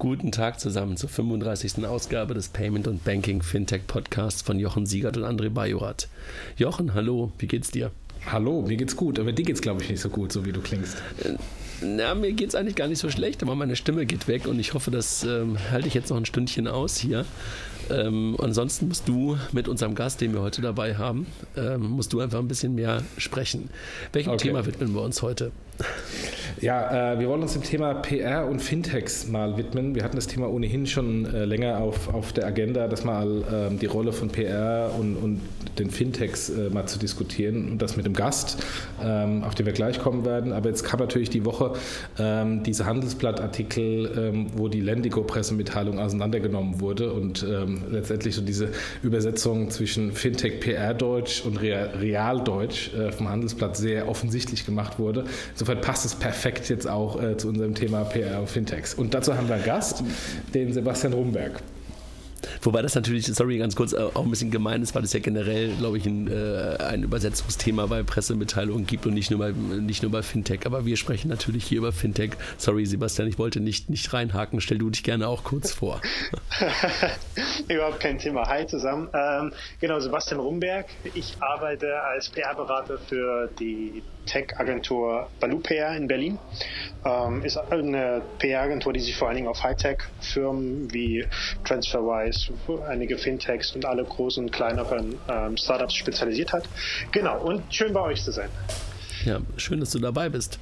Guten Tag zusammen zur 35. Ausgabe des Payment und Banking Fintech Podcasts von Jochen Siegert und André Bajorat. Jochen, hallo, wie geht's dir? Hallo, mir geht's gut, aber dir geht's glaube ich nicht so gut, so wie du klingst. Na, mir geht's eigentlich gar nicht so schlecht, aber meine Stimme geht weg und ich hoffe, das ähm, halte ich jetzt noch ein Stündchen aus hier. Ähm, ansonsten musst du mit unserem Gast, den wir heute dabei haben, ähm, musst du einfach ein bisschen mehr sprechen. Welchem okay. Thema widmen wir uns heute? Ja, äh, wir wollen uns dem Thema PR und Fintechs mal widmen. Wir hatten das Thema ohnehin schon äh, länger auf, auf der Agenda, das mal ähm, die Rolle von PR und, und den Fintechs äh, mal zu diskutieren und das mit dem Gast, ähm, auf den wir gleich kommen werden. Aber jetzt kam natürlich die Woche ähm, diese Handelsblattartikel, ähm, wo die Lendigo-Pressemitteilung auseinandergenommen wurde und ähm, letztendlich so diese Übersetzung zwischen Fintech PR-Deutsch und Realdeutsch äh, vom Handelsblatt sehr offensichtlich gemacht wurde. So insofern passt es perfekt jetzt auch äh, zu unserem Thema PR und Fintechs. Und dazu haben wir einen Gast, den Sebastian Rumberg. Wobei das natürlich, sorry, ganz kurz, auch ein bisschen gemein ist, weil es ja generell, glaube ich, ein, äh, ein Übersetzungsthema bei Pressemitteilungen gibt und nicht nur, bei, nicht nur bei Fintech. Aber wir sprechen natürlich hier über Fintech. Sorry, Sebastian, ich wollte nicht, nicht reinhaken. Stell du dich gerne auch kurz vor. Überhaupt kein Thema. Hi zusammen. Ähm, genau, Sebastian Rumberg. Ich arbeite als PR-Berater für die Tech-Agentur Balupea in Berlin. Ähm, ist eine PR-Agentur, die sich vor allen Dingen auf Hightech-Firmen wie TransferWise, einige Fintechs und alle großen und kleineren ähm, Startups spezialisiert hat. Genau, und schön bei euch zu sein. Ja, schön, dass du dabei bist.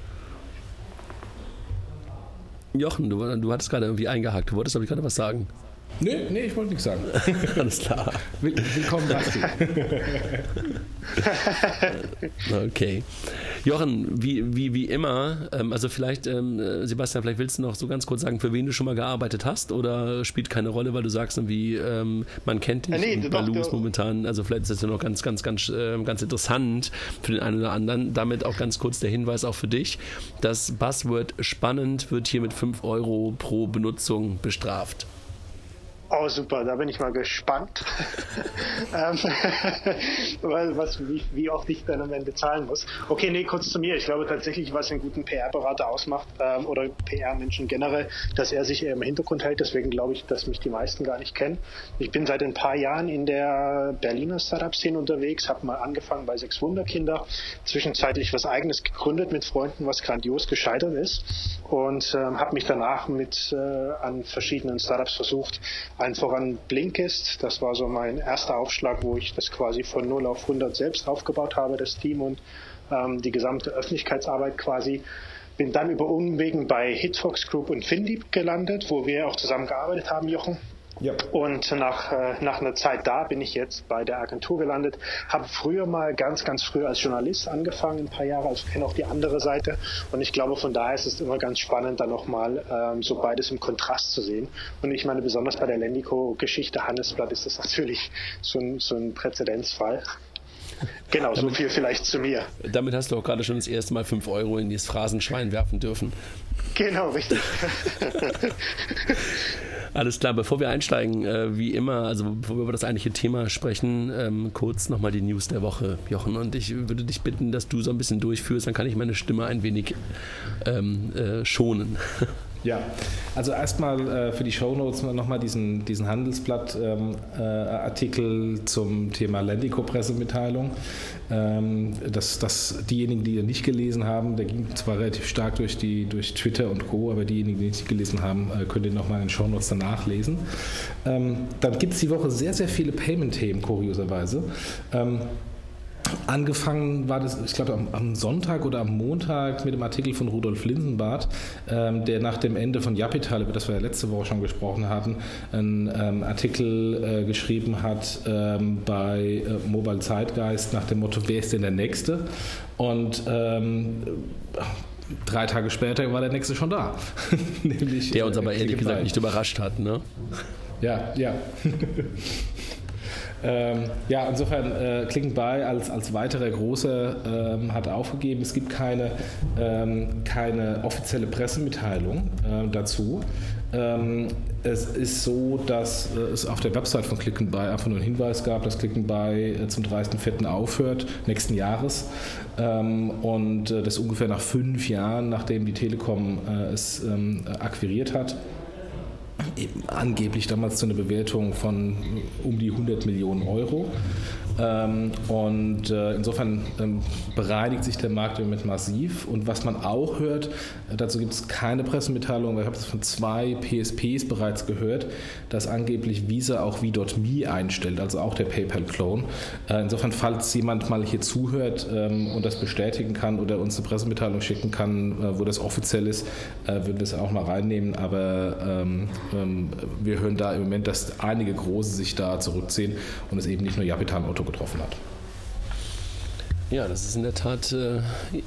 Jochen, du, du hattest gerade irgendwie eingehakt. Du wolltest, glaube ich, gerade was sagen. Nee, nee, ich wollte nichts sagen. Alles klar. Willkommen, Basti. okay. Jochen, wie, wie, wie immer, ähm, also vielleicht, ähm, Sebastian, vielleicht willst du noch so ganz kurz sagen, für wen du schon mal gearbeitet hast oder spielt keine Rolle, weil du sagst, irgendwie, ähm, man kennt dich ja, nee, und Baloo ist momentan, also vielleicht ist das ja noch ganz, ganz, ganz, äh, ganz interessant für den einen oder anderen. Damit auch ganz kurz der Hinweis auch für dich. Das Buzzword spannend wird hier mit 5 Euro pro Benutzung bestraft. Oh, super, da bin ich mal gespannt, ähm, was, wie, wie oft ich dann am Ende zahlen muss. Okay, nee, kurz zu mir. Ich glaube tatsächlich, was einen guten PR-Berater ausmacht ähm, oder PR-Menschen generell, dass er sich eher im Hintergrund hält. Deswegen glaube ich, dass mich die meisten gar nicht kennen. Ich bin seit ein paar Jahren in der Berliner Startup-Szene unterwegs, habe mal angefangen bei Sechs Wunderkinder, zwischenzeitlich was Eigenes gegründet mit Freunden, was grandios gescheitert ist und ähm, habe mich danach mit äh, an verschiedenen Startups versucht, allen voran Blinkist, das war so mein erster Aufschlag, wo ich das quasi von 0 auf 100 selbst aufgebaut habe, das Team und ähm, die gesamte Öffentlichkeitsarbeit quasi. Bin dann über Umwegen bei Hitfox Group und Findeep gelandet, wo wir auch zusammen gearbeitet haben, Jochen. Ja. Und nach, äh, nach einer Zeit da bin ich jetzt bei der Agentur gelandet. Habe früher mal ganz, ganz früh als Journalist angefangen, ein paar Jahre, also kenne auch die andere Seite. Und ich glaube, von daher ist es immer ganz spannend, da nochmal ähm, so beides im Kontrast zu sehen. Und ich meine, besonders bei der Lendico-Geschichte Handelsblatt ist das natürlich so ein, so ein Präzedenzfall. Genau, damit, so viel vielleicht zu mir. Damit hast du auch gerade schon das erste Mal 5 Euro in dieses Phrasenschwein werfen dürfen. Genau, richtig. Alles klar, bevor wir einsteigen, äh, wie immer, also bevor wir über das eigentliche Thema sprechen, ähm, kurz nochmal die News der Woche, Jochen. Und ich würde dich bitten, dass du so ein bisschen durchführst, dann kann ich meine Stimme ein wenig ähm, äh, schonen. Ja, also erstmal äh, für die Shownotes nochmal diesen, diesen Handelsblatt-Artikel ähm, äh, zum Thema Lendico-Pressemitteilung. Ähm, das, das, diejenigen, die ihn nicht gelesen haben, der ging zwar relativ stark durch, die, durch Twitter und Co., aber diejenigen, die nicht gelesen haben, äh, könnt ihr nochmal in den Shownotes danach lesen. Ähm, dann gibt es die Woche sehr, sehr viele Payment-Themen, kurioserweise. Angefangen war das, ich glaube, am, Sonntag oder am Montag mit dem Artikel von Rudolf Linsenbart, ähm, der nach dem Ende von Japital, über das wir ja letzte Woche schon gesprochen hatten, einen ähm, Artikel äh, geschrieben hat ähm, bei äh, Mobile Zeitgeist nach dem Motto, wer ist denn der Nächste? Und ähm, drei Tage später war der Nächste schon da. Nämlich, der uns aber äh, ehrlich gesagt nicht überrascht hat, ne? Ja, ja. Ähm, ja, insofern äh, Buy als, als weiterer großer ähm, hat aufgegeben. Es gibt keine, ähm, keine offizielle Pressemitteilung äh, dazu. Ähm, es ist so, dass äh, es auf der Website von Click Buy einfach nur einen Hinweis gab, dass Click Buy äh, zum 30.04. aufhört, nächsten Jahres. Ähm, und äh, das ungefähr nach fünf Jahren, nachdem die Telekom es ähm, akquiriert hat. Angeblich damals zu einer Bewertung von um die 100 Millionen Euro. Ähm, und äh, insofern ähm, bereinigt sich der Markt im Moment massiv. Und was man auch hört, äh, dazu gibt es keine Pressemitteilung, aber ich habe es von zwei PSPs bereits gehört, dass angeblich Visa auch V.me einstellt, also auch der PayPal-Clone. Äh, insofern, falls jemand mal hier zuhört ähm, und das bestätigen kann oder uns eine Pressemitteilung schicken kann, wo das offiziell ist, würden wir es auch mal reinnehmen. Aber wir hören da im Moment, dass einige Große sich da zurückziehen und es eben nicht nur Japitan Otto getroffen hat. Ja, das ist in der Tat, äh,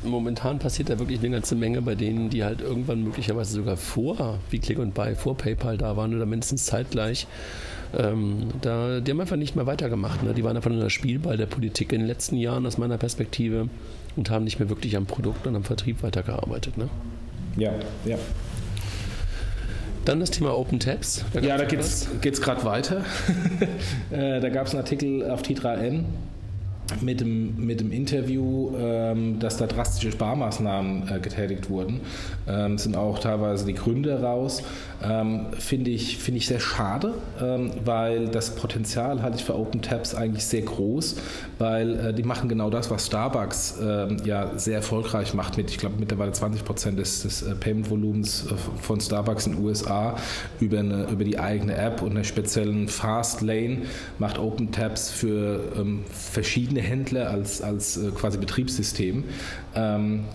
momentan passiert da wirklich eine ganze Menge bei denen, die halt irgendwann möglicherweise sogar vor, wie Click und Buy, vor PayPal da waren oder mindestens zeitgleich. Ähm, da, die haben einfach nicht mehr weitergemacht. Ne? Die waren einfach nur der Spielball der Politik in den letzten Jahren aus meiner Perspektive und haben nicht mehr wirklich am Produkt und am Vertrieb weitergearbeitet. Ne? Ja, ja. Dann das Thema Open Tabs. Da ja, da geht es gerade weiter. Äh, da gab es einen Artikel auf T3N mit dem, mit dem Interview, ähm, dass da drastische Sparmaßnahmen äh, getätigt wurden. Ähm, sind auch teilweise die Gründe raus. Ähm, Finde ich, find ich sehr schade, ähm, weil das Potenzial halte ich für Open Tabs eigentlich sehr groß, weil äh, die machen genau das, was Starbucks ähm, ja sehr erfolgreich macht mit, ich glaube, mittlerweile 20 Prozent des, des äh, Payment-Volumens äh, von Starbucks in den USA über, eine, über die eigene App und einer speziellen Fast Lane macht Open Tabs für ähm, verschiedene Händler als, als äh, quasi Betriebssystem. Ähm,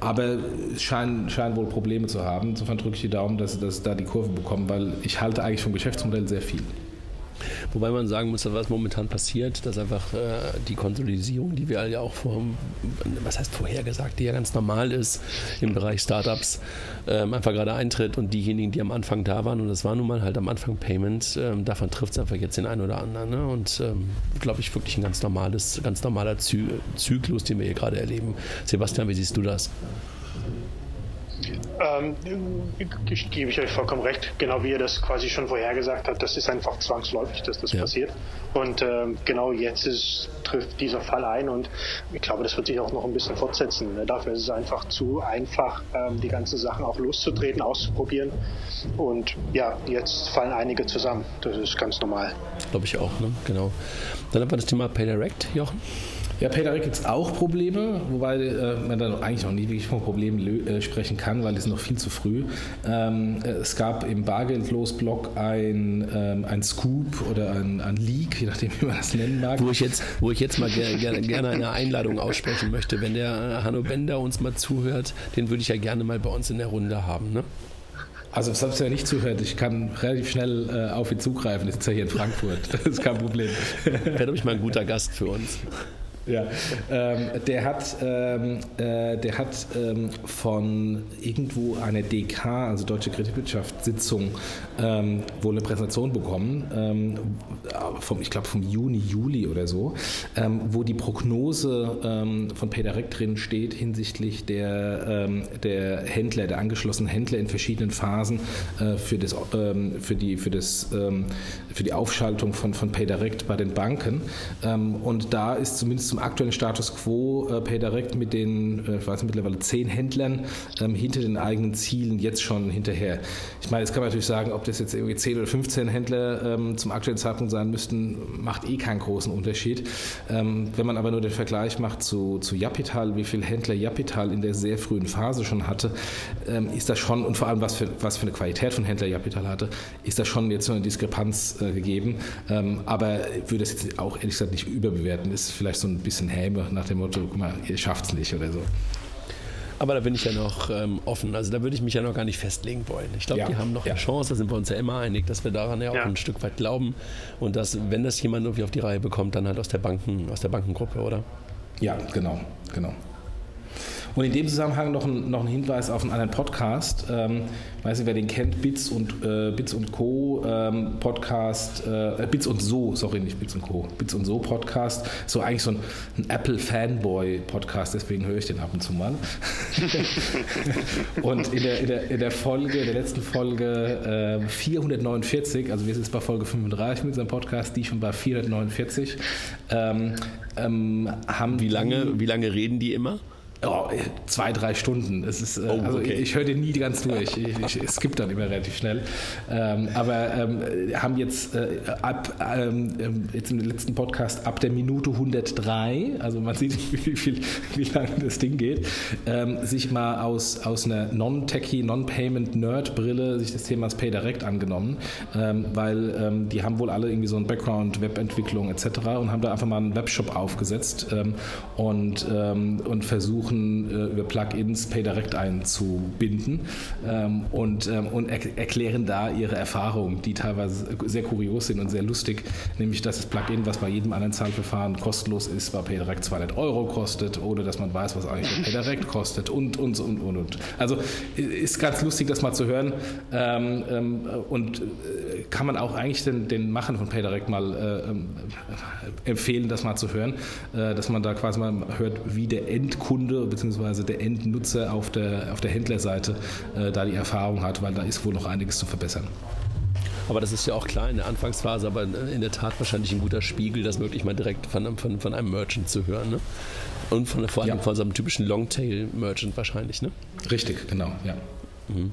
aber scheinen, scheinen wohl Probleme zu haben. Insofern drücke ich die Daumen, dass, dass da die Kurve bekommen, weil ich halte eigentlich vom Geschäftsmodell sehr viel. Wobei man sagen muss, was momentan passiert, dass einfach äh, die Konsolidierung, die wir ja auch vor, was heißt vorhergesagt, die ja ganz normal ist im Bereich Startups, ähm, einfach gerade eintritt und diejenigen, die am Anfang da waren, und das war nun mal halt am Anfang Payment, ähm, davon trifft es einfach jetzt den einen oder anderen. Ne? Und ähm, glaube ich, wirklich ein ganz normales, ganz normaler Zy Zyklus, den wir hier gerade erleben. Sebastian, wie siehst du das? Ähm, ich, gebe ich euch vollkommen recht, genau wie ihr das quasi schon vorhergesagt habt, das ist einfach zwangsläufig, dass das ja. passiert. Und ähm, genau jetzt ist, trifft dieser Fall ein und ich glaube, das wird sich auch noch ein bisschen fortsetzen. Ne? Dafür ist es einfach zu einfach, ähm, die ganzen Sachen auch loszutreten, auszuprobieren. Und ja, jetzt fallen einige zusammen. Das ist ganz normal. Glaube ich auch, ne? genau. Dann haben wir das Thema PayDirect, Jochen. Ja, PayDirect gibt es auch Probleme, wobei äh, man dann eigentlich noch nie wirklich von Problemen äh, sprechen kann, weil es noch viel zu früh. Ähm, äh, es gab im Bargeldlos-Blog ein, ähm, ein Scoop oder ein, ein, Leak, je nachdem, wie man das nennen mag. Wo ich jetzt, wo ich jetzt mal ger ger gerne eine Einladung aussprechen möchte. Wenn der äh, Hanno Bender uns mal zuhört, den würde ich ja gerne mal bei uns in der Runde haben. Ne? Also, falls er nicht zuhört, ich kann relativ schnell äh, auf ihn zugreifen. Ich sitze ja hier in Frankfurt. Das ist kein Problem. Wäre, glaube ich, mal ein guter Gast für uns. Ja, ähm, der hat, ähm, äh, der hat ähm, von irgendwo einer DK, also Deutsche Kreditwirtschaftssitzung, ähm, wohl eine Präsentation bekommen, ähm, vom, ich glaube vom Juni, Juli oder so, ähm, wo die Prognose von PayDirect drin steht hinsichtlich der, der Händler, der angeschlossenen Händler in verschiedenen Phasen äh, für, das, für, die, für, das, für die Aufschaltung von, von PayDirect bei den Banken. und da ist zumindest zum aktuellen Status quo äh, PayDirect mit den, äh, ich weiß nicht, mittlerweile zehn Händlern ähm, hinter den eigenen Zielen jetzt schon hinterher. Ich meine, jetzt kann man natürlich sagen, ob das jetzt irgendwie 10 oder 15 Händler ähm, zum aktuellen Zeitpunkt sein müssten, macht eh keinen großen Unterschied. Ähm, wenn man aber nur den Vergleich macht zu, zu Japital, wie viele Händler Japital in der sehr frühen Phase schon hatte, ähm, ist das schon, und vor allem was für, was für eine Qualität von Händler Japital hatte, ist das schon jetzt so eine Diskrepanz äh, gegeben. Ähm, aber ich würde das jetzt auch ehrlich gesagt nicht überbewerten. Ist vielleicht so ein bisschen Häme nach dem Motto, guck mal, ihr schafft es nicht oder so. Aber da bin ich ja noch ähm, offen. Also da würde ich mich ja noch gar nicht festlegen wollen. Ich glaube, ja. die haben noch ja. eine Chance, da sind wir uns ja immer einig, dass wir daran ja auch ja. ein Stück weit glauben. Und dass, wenn das jemand irgendwie auf die Reihe bekommt, dann halt aus der Banken, aus der Bankengruppe, oder? Ja, genau, genau. Und in dem Zusammenhang noch ein, noch ein Hinweis auf einen anderen Podcast. Ähm, weiß nicht, wer den kennt, Bits und, äh, Bits und Co. Ähm, Podcast, äh, Bits und So, sorry, nicht Bits und Co. Bits und So Podcast. So eigentlich so ein, ein Apple-Fanboy-Podcast, deswegen höre ich den ab und zu mal. und in der, in, der, in der Folge, in der letzten Folge äh, 449, also wir sind jetzt bei Folge 35 mit unserem Podcast, die schon bei 449, ähm, ähm, haben. Wie lange, wie lange reden die immer? Oh, zwei, drei Stunden. Es ist, äh, oh, also okay. ich, ich höre den nie ganz durch. Ich, ich, es gibt dann immer relativ schnell. Ähm, aber ähm, haben jetzt äh, ab ähm, ähm jetzt im letzten Podcast ab der Minute 103, also man sieht, wie, viel, wie lange das Ding geht, ähm, sich mal aus, aus einer non-techie, non-payment-Nerd-Brille sich des Themas Pay Direct angenommen, ähm, weil die haben wohl alle irgendwie so einen Background, Webentwicklung etc. und haben da einfach mal einen Webshop aufgesetzt und, und versuchen versuchen, äh, über Plugins PayDirect einzubinden ähm, und, ähm, und er erklären da ihre Erfahrungen, die teilweise sehr kurios sind und sehr lustig, nämlich dass das Plugin, was bei jedem anderen Zahlverfahren kostenlos ist, bei PayDirect 200 Euro kostet oder dass man weiß, was eigentlich PayDirect kostet und, und, und, und, und. Also ist ganz lustig, das mal zu hören ähm, ähm, und äh, kann man auch eigentlich den, den Machen von PayDirect mal äh, ähm, empfehlen, das mal zu hören, äh, dass man da quasi mal hört, wie der Endkunde bzw. der Endnutzer auf der, auf der Händlerseite äh, da die Erfahrung hat, weil da ist wohl noch einiges zu verbessern. Aber das ist ja auch klar in der Anfangsphase, aber in der Tat wahrscheinlich ein guter Spiegel, das wirklich mal direkt von, von, von einem Merchant zu hören. Ne? Und von, vor allem ja. von so einem typischen Longtail-Merchant wahrscheinlich. Ne? Richtig, genau, ja. Mhm.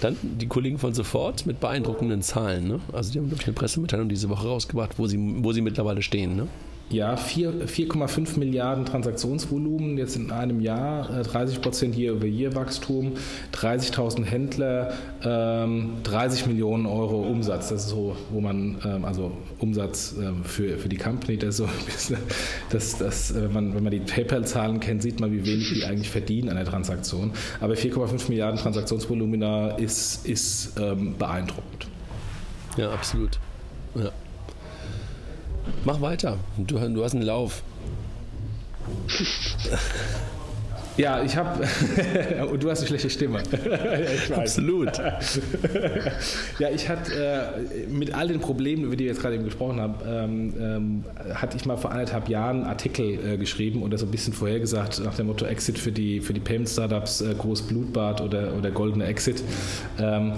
Dann die Kollegen von Sofort mit beeindruckenden Zahlen. Ne? Also die haben, glaube ich, eine Pressemitteilung diese Woche rausgebracht, wo sie, wo sie mittlerweile stehen. Ne? Ja, 4,5 Milliarden Transaktionsvolumen jetzt in einem Jahr, 30 äh, Prozent Year-over-Year-Wachstum, 30.000 Händler, 30 ähm, Millionen Euro Umsatz. Das ist so, wo man, ähm, also Umsatz ähm, für, für die Company, das ist so das, das, wenn, man, wenn man die PayPal-Zahlen kennt, sieht man, wie wenig die eigentlich verdienen an der Transaktion. Aber 4,5 Milliarden Transaktionsvolumina ist, ist beeindruckend. Ja, absolut. Ja. Mach weiter. Du, du hast einen Lauf. Ja, ich habe. und du hast eine schlechte Stimme. ja, Absolut. ja, ich hatte äh, mit all den Problemen, über die wir jetzt gerade eben gesprochen haben, ähm, ähm, hatte ich mal vor anderthalb Jahren einen Artikel äh, geschrieben und das ein bisschen vorhergesagt nach dem Motto Exit für die, für die Payment Startups, äh, groß Blutbad oder, oder goldene Exit. Ähm,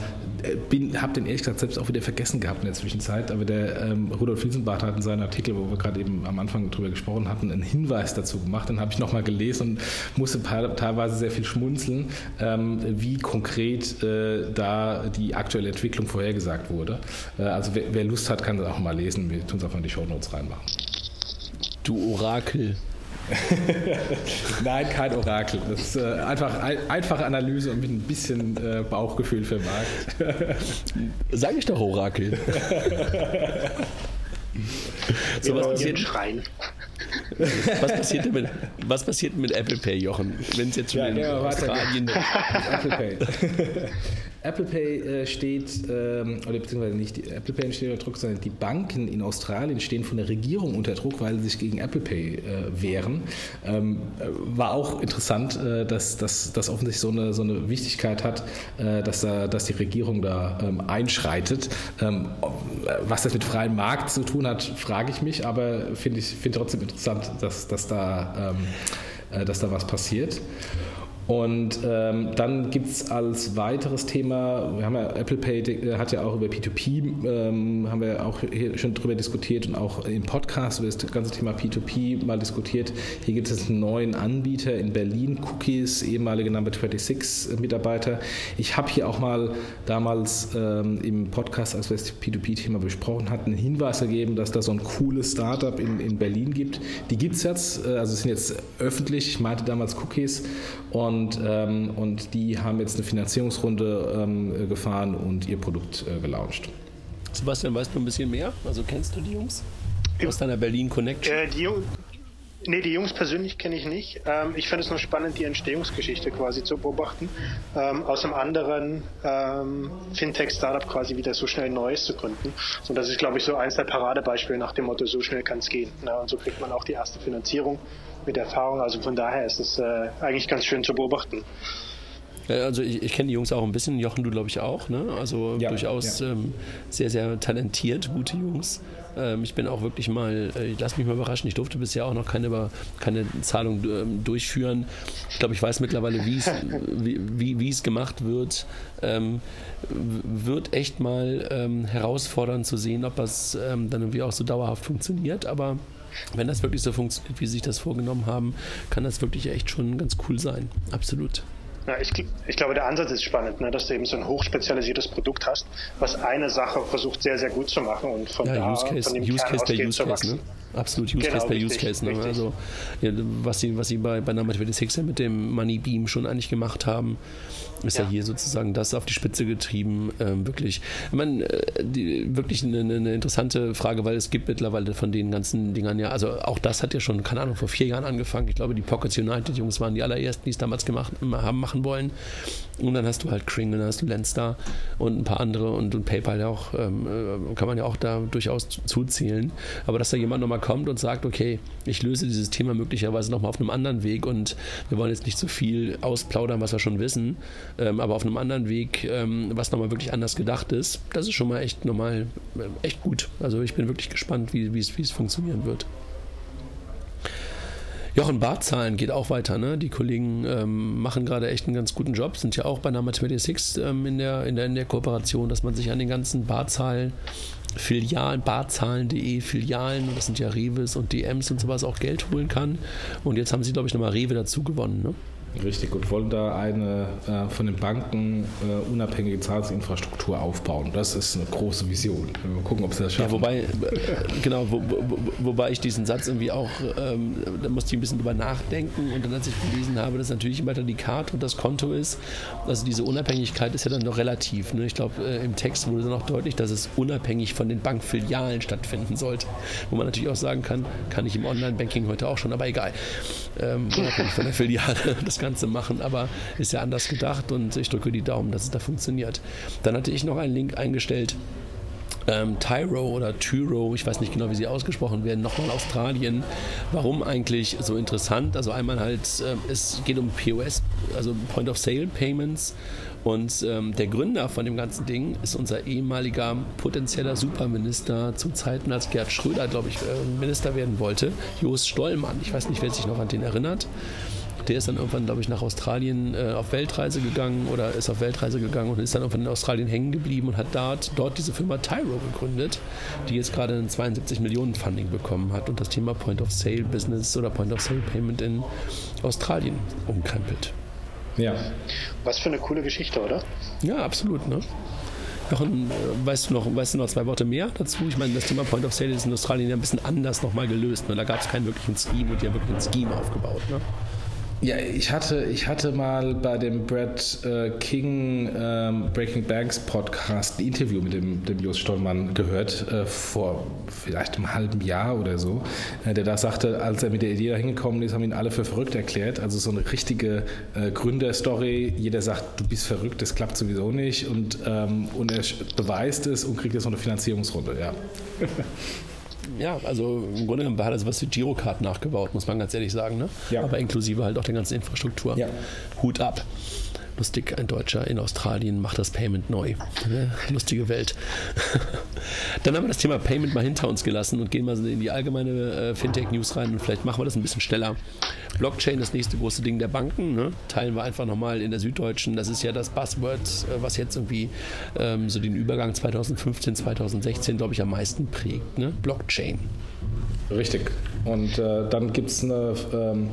habe den ehrlich gesagt selbst auch wieder vergessen gehabt in der Zwischenzeit, aber der ähm, Rudolf Wiesenbart hat in seinem Artikel, wo wir gerade eben am Anfang drüber gesprochen hatten, einen Hinweis dazu gemacht. Den habe ich nochmal gelesen und musste teilweise sehr viel schmunzeln, ähm, wie konkret äh, da die aktuelle Entwicklung vorhergesagt wurde. Äh, also wer, wer, Lust hat, kann das auch mal lesen. Wir tun es einfach in die Show Notes reinmachen. Du Orakel. Nein, kein Orakel. Das ist äh, einfach ein, einfache Analyse und mit ein bisschen äh, Bauchgefühl für Markt. Sag ich doch Orakel. so was passiert schreien. Was passiert denn mit, was passiert mit Apple Pay, Jochen? Wenn es jetzt schon ja, in ja, Australien. Apple Pay. Apple Pay äh, steht, ähm, oder beziehungsweise nicht die, Apple Pay steht unter Druck, sondern die Banken in Australien stehen von der Regierung unter Druck, weil sie sich gegen Apple Pay äh, wehren. Ähm, äh, war auch interessant, dass das offensichtlich so eine, so eine Wichtigkeit hat, dass, da, dass die Regierung da ähm, einschreitet. Was das mit freiem Markt zu tun hat, frage ich mich, aber finde ich find trotzdem interessant, dass, dass, da, dass da was passiert. Und ähm, dann gibt es als weiteres Thema, wir haben ja Apple Pay äh, hat ja auch über P2P, ähm, haben wir auch hier schon drüber diskutiert und auch im Podcast über das ganze Thema P2P mal diskutiert. Hier gibt es einen neuen Anbieter in Berlin, Cookies, ehemalige Number 26 Mitarbeiter. Ich habe hier auch mal damals ähm, im Podcast, als wir das P2P-Thema besprochen hatten, einen Hinweis gegeben, dass da so ein cooles Startup in, in Berlin gibt. Die gibt es jetzt, äh, also sind jetzt öffentlich, ich meinte damals Cookies und, ähm, und die haben jetzt eine Finanzierungsrunde ähm, gefahren und ihr Produkt äh, gelauncht. Sebastian, weißt du ein bisschen mehr? Also kennst du die Jungs? Aus deiner Berlin Connection? Äh, die, nee, die Jungs persönlich kenne ich nicht. Ähm, ich finde es nur spannend, die Entstehungsgeschichte quasi zu beobachten. Ähm, aus einem anderen ähm, Fintech-Startup quasi wieder so schnell Neues zu gründen. Und das ist, glaube ich, so eins der Paradebeispiele nach dem Motto, so schnell kann es gehen. Na, und so kriegt man auch die erste Finanzierung mit Erfahrung. Also von daher ist es äh, eigentlich ganz schön zu beobachten. Also ich, ich kenne die Jungs auch ein bisschen, Jochen, du glaube ich auch, ne? Also ja, durchaus ja. Ähm, sehr, sehr talentiert, gute Jungs. Ähm, ich bin auch wirklich mal, äh, ich lasse mich mal überraschen, ich durfte bisher auch noch keine, keine Zahlung ähm, durchführen. Ich glaube, ich weiß mittlerweile, wie, wie, wie es gemacht wird. Ähm, wird echt mal ähm, herausfordernd zu sehen, ob das ähm, dann irgendwie auch so dauerhaft funktioniert, aber wenn das wirklich so funktioniert, wie sie sich das vorgenommen haben, kann das wirklich echt schon ganz cool sein. Absolut. Ja, ich, ich, glaube, der Ansatz ist spannend, ne, dass du eben so ein hochspezialisiertes Produkt hast, was eine Sache versucht sehr, sehr gut zu machen und von ja, da Use Case, von dem Use Kern Case bei Use Case, ne? Absolut, Use genau, Case bei Use Case. Ne? Also, ja, was sie, was sie bei, bei Number 26 mit dem Money Beam schon eigentlich gemacht haben, ist ja, ja hier sozusagen das auf die Spitze getrieben. Ähm, wirklich, ich meine, äh, die, wirklich eine, eine, interessante Frage, weil es gibt mittlerweile von den ganzen Dingern ja, also auch das hat ja schon, keine Ahnung, vor vier Jahren angefangen. Ich glaube, die Pockets United Jungs waren die allerersten, die es damals gemacht haben machen wollen. Und dann hast du halt Kringle, dann hast du Lendstar und ein paar andere und, und PayPal ja auch, ähm, äh, kann man ja auch da durchaus zuzählen. Aber dass da jemand nochmal kommt und sagt, okay, ich löse dieses Thema möglicherweise nochmal auf einem anderen Weg und wir wollen jetzt nicht so viel ausplaudern, was wir schon wissen, ähm, aber auf einem anderen Weg, ähm, was nochmal wirklich anders gedacht ist, das ist schon mal echt nochmal äh, echt gut. Also ich bin wirklich gespannt, wie es funktionieren wird. Jochen Barzahlen geht auch weiter. Ne? Die Kollegen ähm, machen gerade echt einen ganz guten Job, sind ja auch bei Number 26 ähm, in, der, in, der, in der Kooperation, dass man sich an den ganzen Barzahlen Filialen, barzahlen.de Filialen, das sind ja Reves und DMs und sowas, auch Geld holen kann. Und jetzt haben sie, glaube ich, nochmal Rewe dazu gewonnen. Ne? Richtig, und wollen da eine äh, von den Banken äh, unabhängige Zahlungsinfrastruktur aufbauen. Das ist eine große Vision. Wir gucken, ob sie das schaffen. Ja, wobei, äh, genau, wo, wo, wobei ich diesen Satz irgendwie auch, ähm, da musste ich ein bisschen drüber nachdenken und dann, als ich gelesen habe, dass natürlich immer dann die Karte und das Konto ist, also diese Unabhängigkeit ist ja dann noch relativ. Ne? Ich glaube, äh, im Text wurde dann auch deutlich, dass es unabhängig von den Bankfilialen stattfinden sollte. Wo man natürlich auch sagen kann, kann ich im Online-Banking heute auch schon, aber egal. Ähm, unabhängig von der Filiale. Das Ganze machen, aber ist ja anders gedacht und ich drücke die Daumen, dass es da funktioniert. Dann hatte ich noch einen Link eingestellt. Ähm, Tyro oder Tyro, ich weiß nicht genau, wie sie ausgesprochen werden, nochmal Australien. Warum eigentlich so interessant? Also einmal halt, äh, es geht um POS, also Point of Sale Payments. Und ähm, der Gründer von dem ganzen Ding ist unser ehemaliger potenzieller Superminister zu Zeiten, als Gerd Schröder, glaube ich, äh, Minister werden wollte, Jost Stollmann. Ich weiß nicht, wer sich noch an den erinnert. Der ist dann irgendwann, glaube ich, nach Australien äh, auf Weltreise gegangen oder ist auf Weltreise gegangen und ist dann irgendwann in Australien hängen geblieben und hat dort, dort diese Firma Tyro gegründet, die jetzt gerade ein 72 Millionen Funding bekommen hat und das Thema Point of Sale Business oder Point of Sale Payment in Australien umkrempelt. Ja. Was für eine coole Geschichte, oder? Ja, absolut. Ne? Jochen, äh, weißt du, noch, weißt du noch zwei Worte mehr dazu? Ich meine, das Thema Point of Sale ist in Australien ja ein bisschen anders nochmal gelöst. Ne? Da gab es keinen wirklichen Scheme und die haben wirklich ein Scheme aufgebaut. Ne? Ja, ich hatte, ich hatte mal bei dem Brad äh, King ähm, Breaking Banks Podcast ein Interview mit dem, dem Jos Stollmann gehört, äh, vor vielleicht einem halben Jahr oder so, äh, der da sagte, als er mit der Idee da hingekommen ist, haben ihn alle für verrückt erklärt. Also so eine richtige äh, Gründerstory. Jeder sagt, du bist verrückt, das klappt sowieso nicht. Und, ähm, und er beweist es und kriegt jetzt noch eine Finanzierungsrunde, ja. ja, also im Grunde genommen hat er sowas wie Girocard nachgebaut, muss man ganz ehrlich sagen. Ne? Ja. Aber inklusive halt auch der ganzen Infrastruktur. Ja. Hut ab. Lustig, ein Deutscher in Australien macht das Payment neu. Lustige Welt. Dann haben wir das Thema Payment mal hinter uns gelassen und gehen mal in die allgemeine äh, Fintech-News rein und vielleicht machen wir das ein bisschen schneller. Blockchain, das nächste große Ding der Banken, ne? teilen wir einfach nochmal in der Süddeutschen. Das ist ja das Buzzword, äh, was jetzt irgendwie ähm, so den Übergang 2015, 2016, glaube ich, am meisten prägt. Ne? Blockchain. Richtig. Und äh, dann gibt es eine. Ähm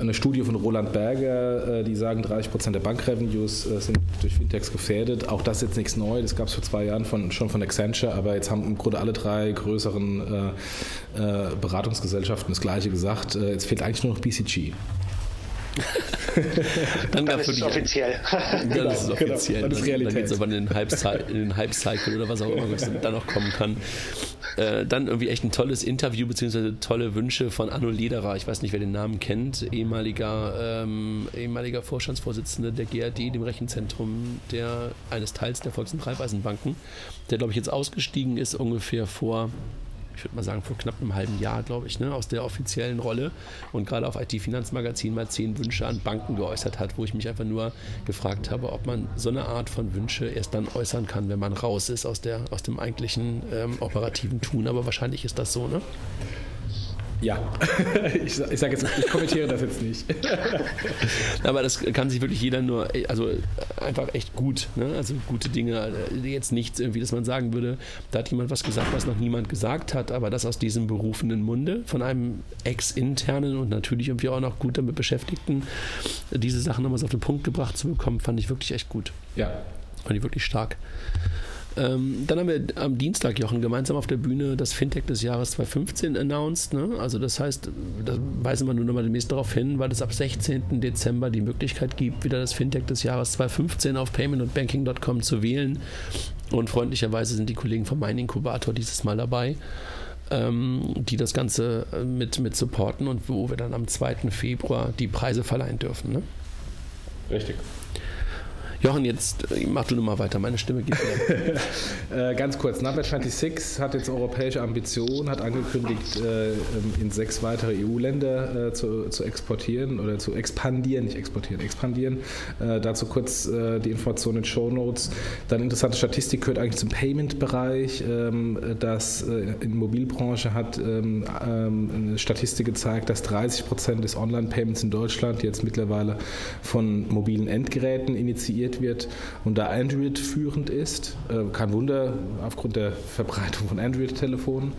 eine Studie von Roland Berger, äh, die sagen, 30 Prozent der Bankrevenues äh, sind durch Fintechs gefährdet. Auch das ist jetzt nichts Neues, das gab es vor zwei Jahren von, schon von Accenture, aber jetzt haben im Grunde alle drei größeren äh, Beratungsgesellschaften das Gleiche gesagt. Jetzt fehlt eigentlich nur noch BCG. dann, dann ist es offiziell. Dann ist es offiziell. Genau, dann, dann, geht es aber in den Hype-Cycle oder was auch immer, was dann noch kommen kann. Äh, dann irgendwie echt ein tolles Interview beziehungsweise tolle Wünsche von Arno Lederer. Ich weiß nicht, wer den Namen kennt. Ehemaliger, ähm, ehemaliger Vorstandsvorsitzender der GRD, dem Rechenzentrum der, eines Teils der Volks- und Raiffeisenbanken, der, glaube ich, jetzt ausgestiegen ist ungefähr vor ich würde mal sagen, vor knapp einem halben Jahr, glaube ich, ne, aus der offiziellen Rolle und gerade auf IT-Finanzmagazin mal zehn Wünsche an Banken geäußert hat, wo ich mich einfach nur gefragt habe, ob man so eine Art von Wünsche erst dann äußern kann, wenn man raus ist aus, der, aus dem eigentlichen ähm, operativen Tun. Aber wahrscheinlich ist das so, ne? Ja, ich, ich sage jetzt, ich kommentiere das jetzt nicht. Aber das kann sich wirklich jeder nur, also einfach echt gut, ne? also gute Dinge, jetzt nichts irgendwie, dass man sagen würde, da hat jemand was gesagt, was noch niemand gesagt hat, aber das aus diesem berufenen Munde von einem Ex-internen und natürlich irgendwie auch noch gut damit Beschäftigten, diese Sachen nochmals auf den Punkt gebracht zu bekommen, fand ich wirklich echt gut. Ja. Fand ich wirklich stark. Ähm, dann haben wir am Dienstag, Jochen, gemeinsam auf der Bühne das Fintech des Jahres 2015 announced. Ne? Also das heißt, da weisen wir nur nochmal demnächst darauf hin, weil es ab 16. Dezember die Möglichkeit gibt, wieder das Fintech des Jahres 2015 auf paymentandbanking.com zu wählen. Und freundlicherweise sind die Kollegen vom Mein Inkubator dieses Mal dabei, ähm, die das Ganze äh, mit, mit supporten und wo wir dann am 2. Februar die Preise verleihen dürfen. Ne? Richtig. Jochen, jetzt äh, mach du nochmal weiter, meine Stimme geht wieder. äh, ganz kurz, Number 26 hat jetzt europäische Ambitionen, hat angekündigt, äh, in sechs weitere EU-Länder äh, zu, zu, exportieren oder zu expandieren, nicht exportieren, expandieren. Äh, dazu kurz äh, die Informationen in Show Notes. Dann interessante Statistik gehört eigentlich zum Payment-Bereich. Ähm, das in der Mobilbranche hat ähm, ähm, eine Statistik gezeigt, dass 30 Prozent des Online-Payments in Deutschland jetzt mittlerweile von mobilen Endgeräten initiiert installiert wird und da Android führend ist. Äh, kein Wunder, aufgrund der Verbreitung von Android-Telefonen.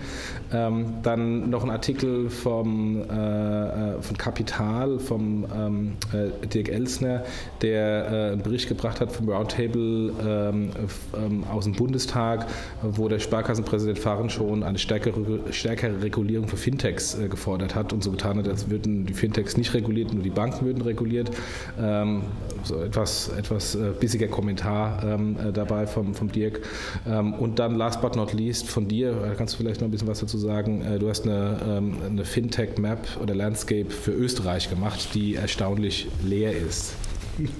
Ähm, dann noch ein Artikel vom, äh, äh von Kapital, vom ähm, äh, Dirk Elsner, der äh, einen Bericht gebracht hat vom Roundtable ähm, ähm, aus dem Bundestag, wo der Sparkassenpräsident Fahren schon eine stärkere, stärkere Regulierung für Fintechs äh, gefordert hat und so getan hat, als würden die Fintechs nicht reguliert, nur die Banken würden reguliert. Ähm, so etwas, etwas äh, bissiger Kommentar ähm, äh, dabei vom, vom Dirk. Ähm, und dann last but not least von dir, äh, kannst du vielleicht noch ein bisschen was dazu sagen. Du hast eine, ähm, eine Fintech-Map oder Landscape für Österreich gemacht, die erstaunlich leer ist.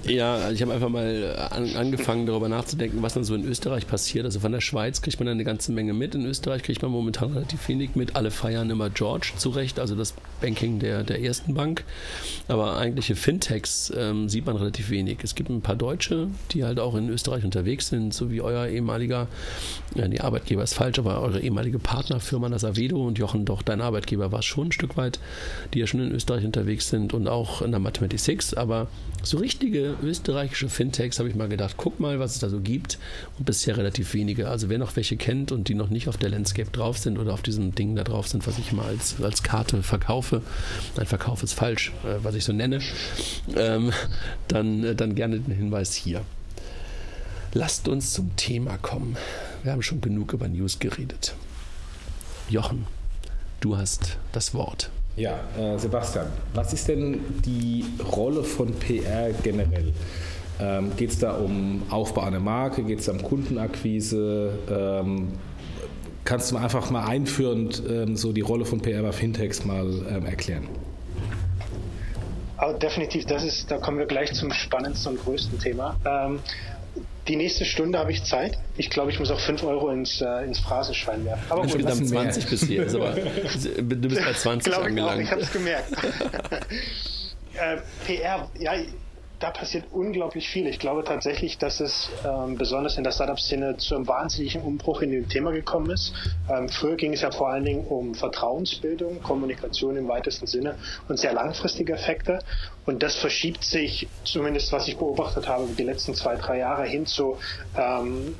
Ja, ich habe einfach mal an, angefangen, darüber nachzudenken, was dann so in Österreich passiert. Also von der Schweiz kriegt man eine ganze Menge mit. In Österreich kriegt man momentan relativ wenig mit. Alle feiern immer George zurecht, also das Banking der, der ersten Bank. Aber eigentliche Fintechs ähm, sieht man relativ wenig. Es gibt ein paar Deutsche, die halt auch in Österreich unterwegs sind, so wie euer ehemaliger, ja, die Arbeitgeber ist falsch, aber eure ehemalige Partnerfirma, das Avedo und Jochen, doch dein Arbeitgeber war schon ein Stück weit, die ja schon in Österreich unterwegs sind und auch in der Mathematics. Aber so richtige österreichische Fintechs habe ich mal gedacht, guck mal, was es da so gibt. Und bisher relativ wenige. Also wer noch welche kennt und die noch nicht auf der Landscape drauf sind oder auf diesem Ding da drauf sind, was ich mal als, als Karte verkaufe, nein, Verkauf ist falsch, äh, was ich so nenne, ähm, dann, äh, dann gerne den Hinweis hier. Lasst uns zum Thema kommen. Wir haben schon genug über News geredet. Jochen, du hast das Wort. Ja, äh, Sebastian, was ist denn die Rolle von PR generell? Ähm, Geht es da um Aufbau einer Marke? Geht es um Kundenakquise? Ähm, kannst du mal einfach mal einführend ähm, so die Rolle von PR bei Fintechs mal ähm, erklären? Aber definitiv, das ist, da kommen wir gleich zum spannendsten und größten Thema. Ähm, die nächste Stunde habe ich Zeit. Ich glaube, ich muss auch 5 Euro ins, äh, ins Phrasenschwein werfen. Aber insgesamt 20 bis hier. Aber, du bist bei 20 Glaub angelangt. Ich, ich habe es gemerkt. äh, PR, ja, da passiert unglaublich viel. Ich glaube tatsächlich, dass es ähm, besonders in der Startup-Szene zu einem wahnsinnigen Umbruch in dem Thema gekommen ist. Ähm, früher ging es ja vor allen Dingen um Vertrauensbildung, Kommunikation im weitesten Sinne und sehr langfristige Effekte. Und das verschiebt sich, zumindest was ich beobachtet habe, die letzten zwei, drei Jahre hin zu ähm,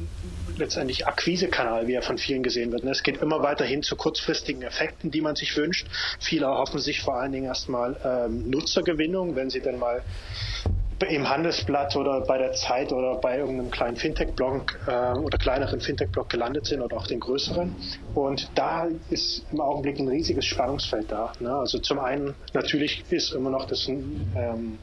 letztendlich Akquisekanal, wie er von vielen gesehen wird. Es geht immer weiter hin zu kurzfristigen Effekten, die man sich wünscht. Viele erhoffen sich vor allen Dingen erstmal ähm, Nutzergewinnung, wenn sie dann mal im Handelsblatt oder bei der Zeit oder bei irgendeinem kleinen Fintech-Blog äh, oder kleineren Fintech-Blog gelandet sind oder auch den größeren. Und da ist im Augenblick ein riesiges Spannungsfeld da. Ne? Also zum einen natürlich ist immer noch das ähm,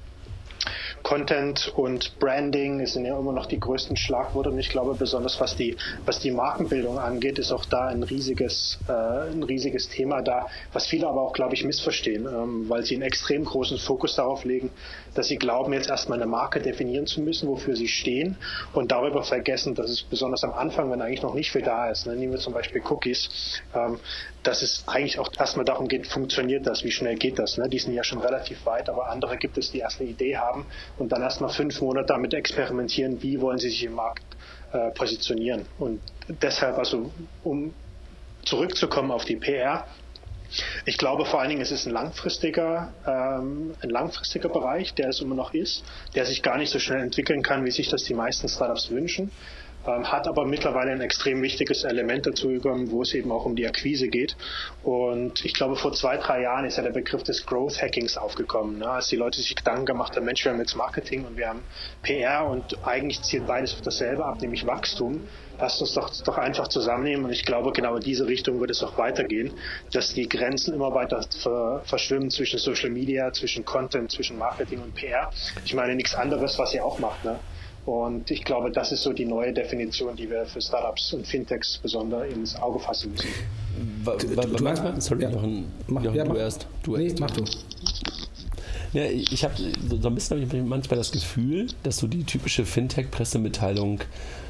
Content und Branding sind ja immer noch die größten Schlagworte. Und ich glaube besonders was die was die Markenbildung angeht, ist auch da ein riesiges äh, ein riesiges Thema da, was viele aber auch glaube ich missverstehen, ähm, weil sie einen extrem großen Fokus darauf legen, dass sie glauben jetzt erstmal eine Marke definieren zu müssen, wofür sie stehen und darüber vergessen, dass es besonders am Anfang, wenn eigentlich noch nicht viel da ist, ne, nehmen wir zum Beispiel Cookies, ähm, dass es eigentlich auch erstmal darum geht, funktioniert das, wie schnell geht das. Ne? Die sind ja schon relativ weit, aber andere gibt es, die erst eine Idee haben und dann erstmal fünf Monate damit experimentieren, wie wollen sie sich im Markt äh, positionieren. Und deshalb, also um zurückzukommen auf die PR, Ich glaube vor allen Dingen, es ist ein langfristiger, ähm, ein langfristiger Bereich, der es immer noch ist, der sich gar nicht so schnell entwickeln kann, wie sich das die meisten Startups wünschen hat aber mittlerweile ein extrem wichtiges Element dazu bekommen, wo es eben auch um die Akquise geht. Und ich glaube, vor zwei, drei Jahren ist ja der Begriff des Growth Hackings aufgekommen, ne? als die Leute sich Gedanken gemacht haben, Mensch, wir haben jetzt Marketing und wir haben PR und eigentlich zielt beides auf dasselbe ab, nämlich Wachstum. Lasst uns doch, doch einfach zusammennehmen und ich glaube, genau in diese Richtung wird es auch weitergehen, dass die Grenzen immer weiter ver verschwimmen zwischen Social Media, zwischen Content, zwischen Marketing und PR. Ich meine, nichts anderes, was ihr auch macht. Ne? Und ich glaube, das ist so die neue Definition, die wir für Startups und Fintechs besonders ins Auge fassen müssen. Du, du, du sorry, ja. Jochen, mach, Jochen, ja, du mach, erst. Du nee, erst. mach du. Ja, ich habe so ein bisschen hab ich manchmal das Gefühl, dass so die typische Fintech-Pressemitteilung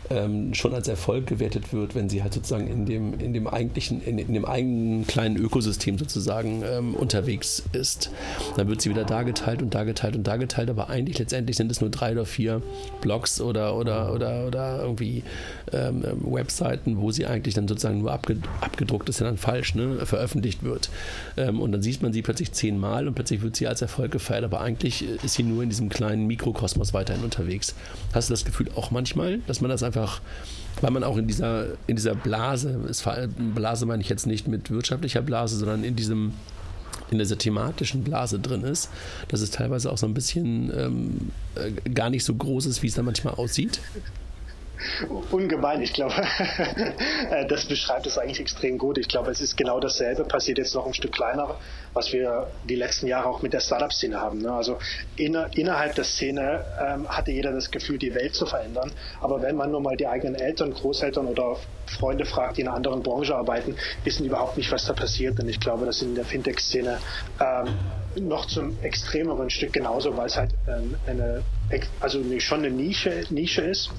ähm, schon als Erfolg gewertet wird, wenn sie halt sozusagen in dem, in dem eigentlichen, in, in dem eigenen kleinen Ökosystem sozusagen ähm, unterwegs ist. Dann wird sie wieder da geteilt und da geteilt und da geteilt, aber eigentlich letztendlich sind es nur drei oder vier Blogs oder, oder, oder, oder irgendwie ähm, Webseiten, wo sie eigentlich dann sozusagen nur abge, abgedruckt ist ja dann falsch, ne, veröffentlicht wird. Ähm, und dann sieht man sie plötzlich zehnmal und plötzlich wird sie als Erfolg gefeiert, aber eigentlich ist sie nur in diesem kleinen Mikrokosmos weiterhin unterwegs. Hast du das Gefühl auch manchmal, dass man das einfach einfach, weil man auch in dieser, in dieser Blase, ist, Blase meine ich jetzt nicht mit wirtschaftlicher Blase, sondern in diesem in dieser thematischen Blase drin ist, dass es teilweise auch so ein bisschen ähm, äh, gar nicht so groß ist, wie es da manchmal aussieht. Ungemein, ich glaube, äh, das beschreibt es eigentlich extrem gut. Ich glaube, es ist genau dasselbe, passiert jetzt noch ein Stück kleiner, was wir die letzten Jahre auch mit der Startup-Szene haben. Ne? Also inner, innerhalb der Szene ähm, hatte jeder das Gefühl, die Welt zu verändern. Aber wenn man nur mal die eigenen Eltern, Großeltern oder Freunde fragt, die in einer anderen Branche arbeiten, wissen überhaupt nicht, was da passiert. Und ich glaube, das ist in der Fintech-Szene ähm, noch zum extremeren Stück genauso, weil es halt ähm, eine, also schon eine Nische, Nische ist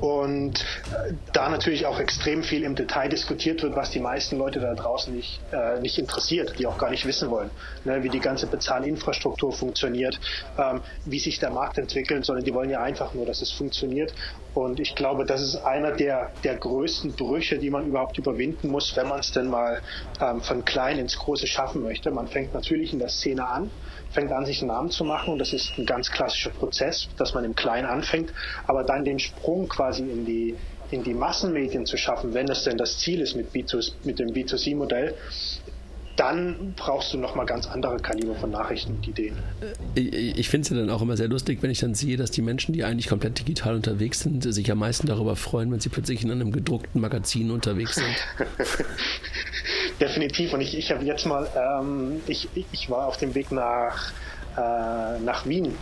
und äh, da natürlich auch extrem viel im Detail diskutiert wird, was die meisten Leute da draußen nicht, äh, nicht interessiert, die auch gar nicht wissen wollen, ne, wie die ganze Bezahlinfrastruktur funktioniert, ähm, wie sich der Markt entwickelt, sondern die wollen ja einfach nur, dass es funktioniert. Und ich glaube, das ist einer der, der größten Brüche, die man überhaupt überwinden muss, wenn man es denn mal ähm, von klein ins Große schaffen möchte. Man fängt natürlich in der Szene an fängt an, sich einen Namen zu machen und das ist ein ganz klassischer Prozess, dass man im Kleinen anfängt, aber dann den Sprung quasi in die in die Massenmedien zu schaffen, wenn das denn das Ziel ist mit, B2, mit dem B2C-Modell, dann brauchst du nochmal ganz andere Kaliber von Nachrichten und Ideen. Ich, ich finde es ja dann auch immer sehr lustig, wenn ich dann sehe, dass die Menschen, die eigentlich komplett digital unterwegs sind, sich am meisten darüber freuen, wenn sie plötzlich in einem gedruckten Magazin unterwegs sind. Definitiv. Und ich, ich habe jetzt mal, ähm, ich, ich war auf dem Weg nach, äh, nach Wien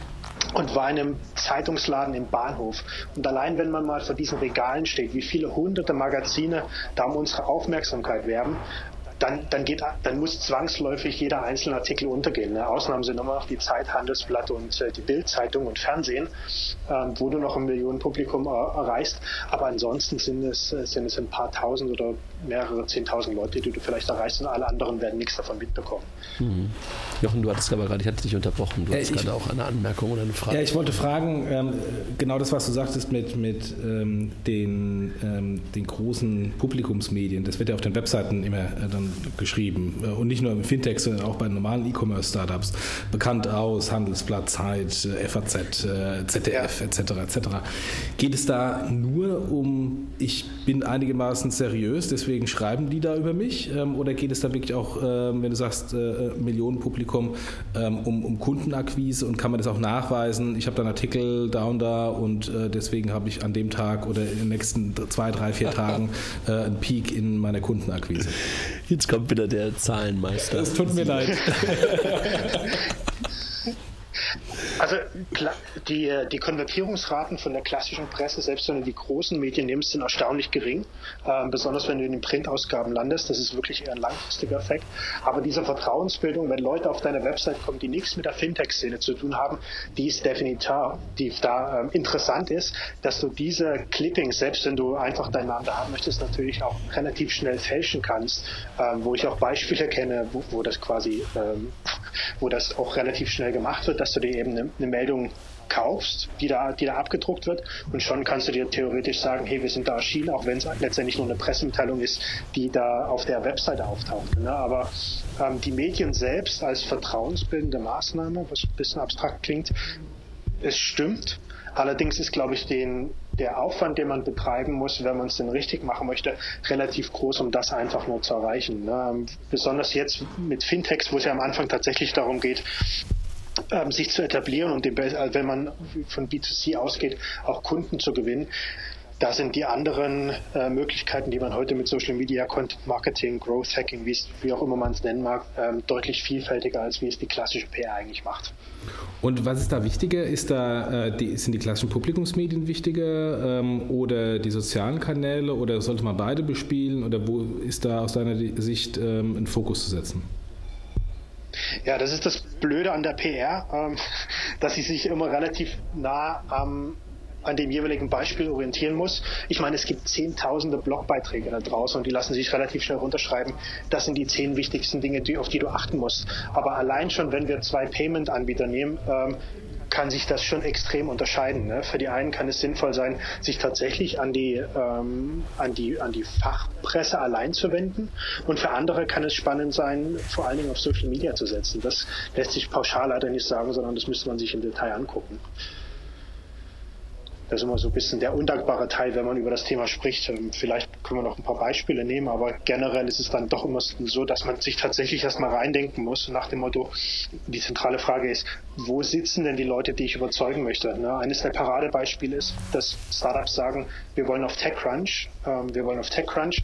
und war in einem Zeitungsladen im Bahnhof. Und allein wenn man mal vor diesen Regalen steht, wie viele hunderte Magazine da um unsere Aufmerksamkeit werben, dann, dann, geht, dann muss zwangsläufig jeder einzelne Artikel untergehen. Ne? Ausnahmen sind immer noch die Zeit, Handelsblatt und äh, die Bildzeitung und Fernsehen, ähm, wo du noch ein Millionenpublikum äh, erreichst. Aber ansonsten sind es, äh, sind es ein paar tausend oder mehrere zehntausend Leute, die du vielleicht erreichst und alle anderen werden nichts davon mitbekommen. Mhm. Jochen, du hattest aber gerade, ich hatte dich unterbrochen, du hattest gerade auch eine Anmerkung oder eine Frage. Ja, ich wollte fragen, ähm, genau das, was du sagtest mit, mit ähm, den, ähm, den großen Publikumsmedien, das wird ja auf den Webseiten immer äh, dann geschrieben äh, und nicht nur im Fintech, sondern auch bei normalen E-Commerce-Startups, bekannt aus, Handelsblatt, Zeit, äh, FAZ, äh, ZDF ja. etc. etc. Geht es da nur um, ich bin einigermaßen seriös, deswegen deswegen schreiben die da über mich? Ähm, oder geht es da wirklich auch, ähm, wenn du sagst, äh, Millionenpublikum, ähm, um, um Kundenakquise und kann man das auch nachweisen? Ich habe da einen Artikel da und da und äh, deswegen habe ich an dem Tag oder in den nächsten zwei, drei, vier Tagen äh, einen Peak in meiner Kundenakquise. Jetzt kommt wieder der Zahlenmeister. Es tut mir leid. Also die, die Konvertierungsraten von der klassischen Presse, selbst wenn du die großen Medien nimmst, sind erstaunlich gering. Ähm, besonders wenn du in den Printausgaben landest. Das ist wirklich eher ein langfristiger Effekt. Aber diese Vertrauensbildung, wenn Leute auf deine Website kommen, die nichts mit der Fintech-Szene zu tun haben, die ist definitiv die da ähm, interessant ist, dass du diese Clippings, selbst wenn du einfach deinen Namen da haben möchtest, natürlich auch relativ schnell fälschen kannst. Ähm, wo ich auch Beispiele kenne, wo, wo das quasi, ähm, wo das auch relativ schnell gemacht wird, dass du dir eben eine, eine Meldung kaufst, die da, die da abgedruckt wird. Und schon kannst du dir theoretisch sagen, hey, wir sind da erschienen, auch wenn es letztendlich nur eine Pressemitteilung ist, die da auf der Webseite auftaucht. Ne? Aber ähm, die Medien selbst als vertrauensbildende Maßnahme, was ein bisschen abstrakt klingt, es stimmt. Allerdings ist, glaube ich, den, der Aufwand, den man betreiben muss, wenn man es denn richtig machen möchte, relativ groß, um das einfach nur zu erreichen. Ne? Besonders jetzt mit Fintechs, wo es ja am Anfang tatsächlich darum geht, ähm, sich zu etablieren und den, also wenn man von B2C ausgeht, auch Kunden zu gewinnen. Da sind die anderen äh, Möglichkeiten, die man heute mit Social Media, Content Marketing, Growth Hacking, wie auch immer man es nennen mag, ähm, deutlich vielfältiger, als wie es die klassische PR eigentlich macht. Und was ist da wichtiger? Ist da, äh, die, sind die klassischen Publikumsmedien wichtiger ähm, oder die sozialen Kanäle oder sollte man beide bespielen oder wo ist da aus deiner Sicht ähm, ein Fokus zu setzen? Ja, das ist das Blöde an der PR, ähm, dass sie sich immer relativ nah am an dem jeweiligen Beispiel orientieren muss. Ich meine, es gibt zehntausende Blogbeiträge da draußen und die lassen sich relativ schnell runterschreiben. Das sind die zehn wichtigsten Dinge, die, auf die du achten musst. Aber allein schon, wenn wir zwei Payment-Anbieter nehmen, ähm, kann sich das schon extrem unterscheiden. Ne? Für die einen kann es sinnvoll sein, sich tatsächlich an die, ähm, an die, an die Fachpresse allein zu wenden. Und für andere kann es spannend sein, vor allen Dingen auf Social Media zu setzen. Das lässt sich pauschal leider nicht sagen, sondern das müsste man sich im Detail angucken. Das ist immer so ein bisschen der undankbare Teil, wenn man über das Thema spricht. Ähm, vielleicht können wir noch ein paar Beispiele nehmen, aber generell ist es dann doch immer so, dass man sich tatsächlich erstmal reindenken muss nach dem Motto, die zentrale Frage ist, wo sitzen denn die Leute, die ich überzeugen möchte? Ne, eines der Paradebeispiele ist, dass Startups sagen, wir wollen auf TechCrunch, ähm, wir wollen auf TechCrunch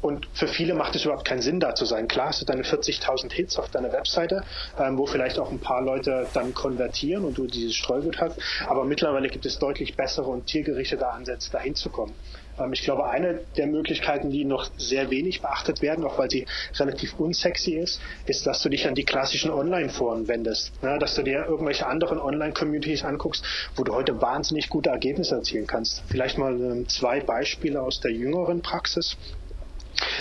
und für viele macht es überhaupt keinen Sinn, da zu sein. Klar hast du deine 40.000 Hits auf deiner Webseite, ähm, wo vielleicht auch ein paar Leute dann konvertieren und du dieses Streugut hast. Aber mittlerweile gibt es deutlich bessere und zielgerichtete Ansätze, dahin zu kommen. Ähm, ich glaube, eine der Möglichkeiten, die noch sehr wenig beachtet werden, auch weil sie relativ unsexy ist, ist, dass du dich an die klassischen Online-Foren wendest. Ja, dass du dir irgendwelche anderen Online-Communities anguckst, wo du heute wahnsinnig gute Ergebnisse erzielen kannst. Vielleicht mal ähm, zwei Beispiele aus der jüngeren Praxis.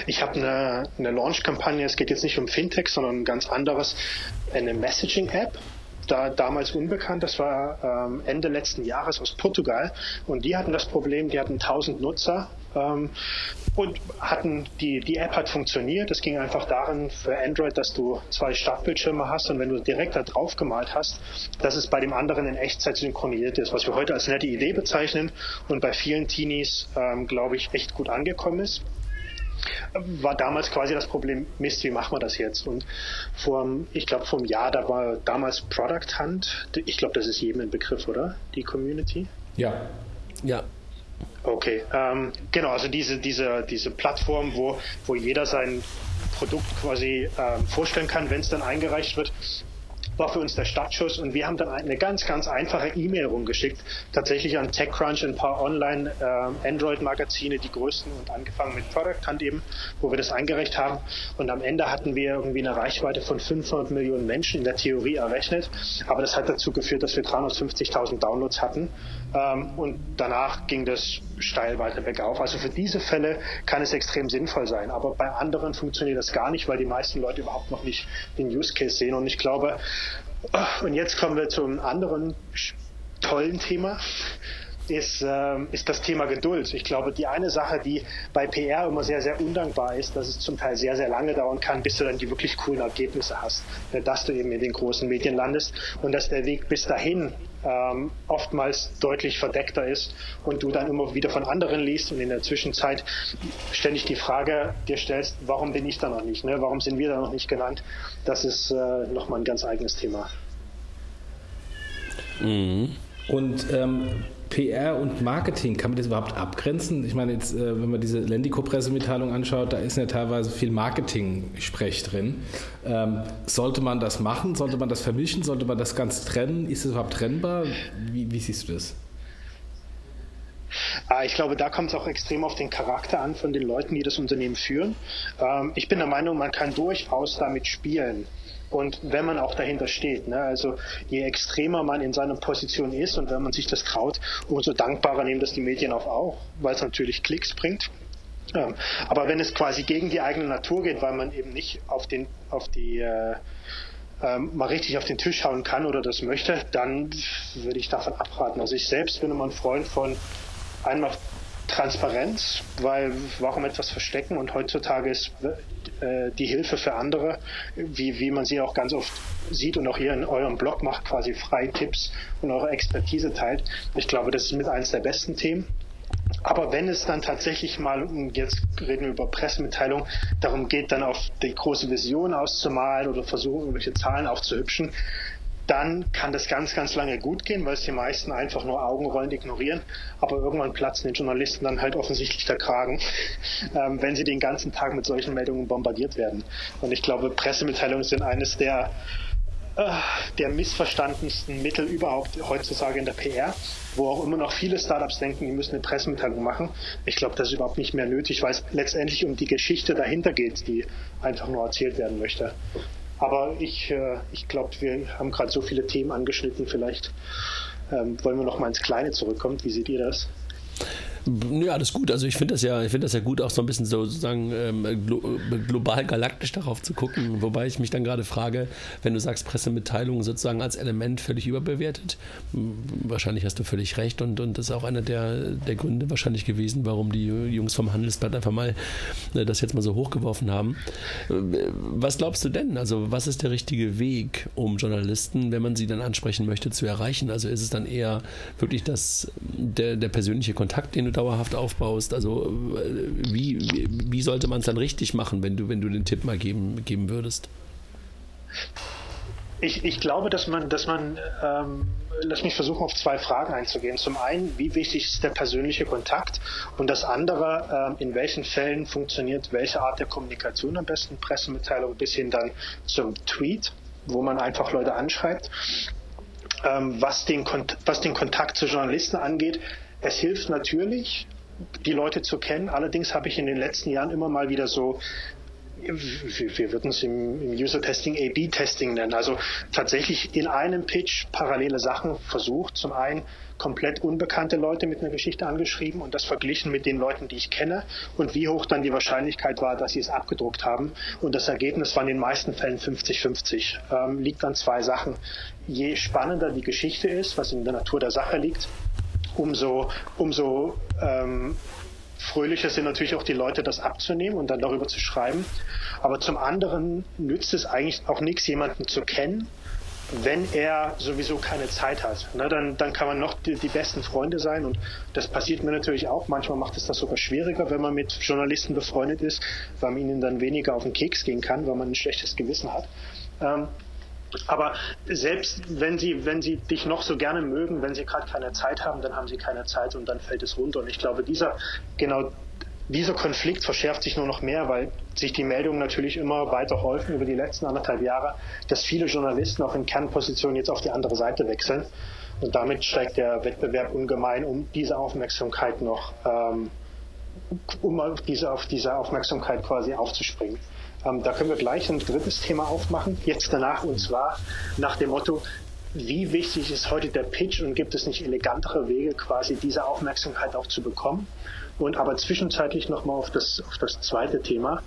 Ich habe eine, eine Launch-Kampagne, es geht jetzt nicht um Fintech, sondern ein ganz anderes, eine Messaging-App, da damals unbekannt. Das war ähm, Ende letzten Jahres aus Portugal. Und die hatten das Problem, die hatten 1000 Nutzer ähm, und hatten die, die App hat funktioniert. Es ging einfach darin für Android, dass du zwei Startbildschirme hast und wenn du direkt da drauf gemalt hast, dass es bei dem anderen in Echtzeit synchronisiert ist, was wir heute als nette Idee bezeichnen und bei vielen Teenies, ähm, glaube ich, echt gut angekommen ist war damals quasi das Problem, Mist, wie machen wir das jetzt? Und vor, ich glaube, vor einem Jahr, da war damals Product Hunt, ich glaube, das ist jedem ein Begriff, oder? Die Community? Ja. Ja. Okay, ähm, genau, also diese, diese, diese Plattform, wo, wo jeder sein Produkt quasi ähm, vorstellen kann, wenn es dann eingereicht wird war für uns der Startschuss und wir haben dann eine ganz, ganz einfache E-Mail rumgeschickt, tatsächlich an TechCrunch, ein paar Online-Android-Magazine, ähm, die größten und angefangen mit Product Hunt eben, wo wir das eingereicht haben. Und am Ende hatten wir irgendwie eine Reichweite von 500 Millionen Menschen in der Theorie errechnet, aber das hat dazu geführt, dass wir 350.000 Downloads hatten. Ähm, und danach ging das steil weiter bergauf. Also für diese Fälle kann es extrem sinnvoll sein, aber bei anderen funktioniert das gar nicht, weil die meisten Leute überhaupt noch nicht den Use Case sehen und ich glaube, und jetzt kommen wir zum anderen tollen Thema. Ist, äh, ist das Thema Geduld. Ich glaube, die eine Sache, die bei PR immer sehr, sehr undankbar ist, dass es zum Teil sehr, sehr lange dauern kann, bis du dann die wirklich coolen Ergebnisse hast, dass du eben in den großen Medien landest und dass der Weg bis dahin ähm, oftmals deutlich verdeckter ist und du dann immer wieder von anderen liest und in der Zwischenzeit ständig die Frage dir stellst, warum bin ich da noch nicht, ne? warum sind wir da noch nicht genannt, das ist äh, nochmal ein ganz eigenes Thema. Mhm. Und ähm, PR und Marketing, kann man das überhaupt abgrenzen? Ich meine, jetzt, äh, wenn man diese Lendico-Pressemitteilung anschaut, da ist ja teilweise viel Marketing-Sprech drin. Ähm, sollte man das machen? Sollte man das vermischen? Sollte man das ganz trennen? Ist es überhaupt trennbar? Wie, wie siehst du das? Ah, ich glaube, da kommt es auch extrem auf den Charakter an von den Leuten, die das Unternehmen führen. Ähm, ich bin der Meinung, man kann durchaus damit spielen und wenn man auch dahinter steht. Ne? Also je extremer man in seiner Position ist und wenn man sich das traut, umso dankbarer nehmen das die Medien auch auf, weil es natürlich Klicks bringt. Ja. Aber wenn es quasi gegen die eigene Natur geht, weil man eben nicht auf, den, auf die äh, ähm, mal richtig auf den Tisch hauen kann oder das möchte, dann würde ich davon abraten. Also ich selbst bin immer ein Freund von einmal Transparenz, weil warum etwas verstecken und heutzutage ist äh, die Hilfe für andere, wie, wie man sie auch ganz oft sieht und auch hier in eurem Blog macht, quasi frei Tipps und eure Expertise teilt. Ich glaube, das ist mit eines der besten Themen. Aber wenn es dann tatsächlich mal, jetzt reden wir über Pressemitteilung, darum geht, dann auf die große Vision auszumalen oder versuchen, irgendwelche Zahlen aufzuhübschen, dann kann das ganz, ganz lange gut gehen, weil es die meisten einfach nur Augenrollen ignorieren. Aber irgendwann platzen den Journalisten dann halt offensichtlich der Kragen, ähm, wenn sie den ganzen Tag mit solchen Meldungen bombardiert werden. Und ich glaube, Pressemitteilungen sind eines der äh, der missverstandensten Mittel überhaupt heutzutage in der PR, wo auch immer noch viele Startups denken, die müssen eine Pressemitteilung machen. Ich glaube, das ist überhaupt nicht mehr nötig, weil es letztendlich um die Geschichte dahinter geht, die einfach nur erzählt werden möchte. Aber ich, äh, ich glaube, wir haben gerade so viele Themen angeschnitten. Vielleicht ähm, wollen wir noch mal ins Kleine zurückkommen. Wie seht ihr das? Ja, alles gut. Also ich finde das ja, ich finde das ja gut, auch so ein bisschen so sozusagen ähm, glo global galaktisch darauf zu gucken. Wobei ich mich dann gerade frage, wenn du sagst, Pressemitteilungen sozusagen als Element völlig überbewertet, wahrscheinlich hast du völlig recht und, und das ist auch einer der, der Gründe wahrscheinlich gewesen, warum die Jungs vom Handelsblatt einfach mal äh, das jetzt mal so hochgeworfen haben. Äh, was glaubst du denn? Also was ist der richtige Weg, um Journalisten, wenn man sie dann ansprechen möchte, zu erreichen? Also ist es dann eher wirklich das, der, der persönliche Kontakt, den du dauerhaft aufbaust. Also äh, wie, wie, sollte man es dann richtig machen, wenn du, wenn du den Tipp mal geben, geben würdest? Ich, ich glaube, dass man, dass man, ähm, lass mich versuchen, auf zwei Fragen einzugehen. Zum einen, wie wichtig ist der persönliche Kontakt? Und das andere, ähm, in welchen Fällen funktioniert welche Art der Kommunikation am besten? Pressemitteilung bis hin dann zum Tweet, wo man einfach Leute anschreibt. Ähm, was, den, was den Kontakt zu Journalisten angeht, es hilft natürlich, die Leute zu kennen. Allerdings habe ich in den letzten Jahren immer mal wieder so wir würden es im, User-Testing A-B-Testing nennen. Also tatsächlich in einem Pitch parallele Sachen versucht. Zum einen komplett unbekannte Leute mit einer Geschichte angeschrieben und das verglichen mit den Leuten, die ich kenne und wie hoch dann die Wahrscheinlichkeit war, dass sie es abgedruckt haben. Und das Ergebnis war in den meisten Fällen 50-50. Ähm, liegt an zwei Sachen. Je spannender die Geschichte ist, was in der Natur der Sache liegt, umso, umso ähm, fröhlicher sind natürlich auch die Leute, das abzunehmen und dann darüber zu schreiben. Aber zum anderen nützt es eigentlich auch nichts, jemanden zu kennen, wenn er sowieso keine Zeit hat. Ne, dann, dann kann man noch die, die, besten Freunde sein und das passiert mir natürlich auch. Manchmal macht es das sogar schwieriger, wenn man mit Journalisten befreundet ist, weil man ihnen dann weniger auf den Keks gehen kann, weil man ein schlechtes Gewissen hat. Ähm, aber selbst wenn sie, wenn sie dich noch so gerne mögen, wenn sie gerade keine Zeit haben, dann haben sie keine Zeit und dann fällt es runter. Und ich glaube, dieser, genau dieser Konflikt verschärft sich nur noch mehr, weil sich die Meldungen natürlich immer weiter häufen über die letzten anderthalb Jahre, dass viele Journalisten auch in Kernpositionen jetzt auf die andere Seite wechseln. Und damit steigt der Wettbewerb ungemein, um diese Aufmerksamkeit noch, ähm, um auf diese, auf diese Aufmerksamkeit quasi aufzuspringen. Ähm, da können wir gleich ein drittes Thema aufmachen, jetzt danach, und zwar nach dem Motto, wie wichtig ist heute der Pitch und gibt es nicht elegantere Wege, quasi diese Aufmerksamkeit auch zu bekommen? Und aber zwischenzeitlich nochmal auf das, auf das zweite Thema,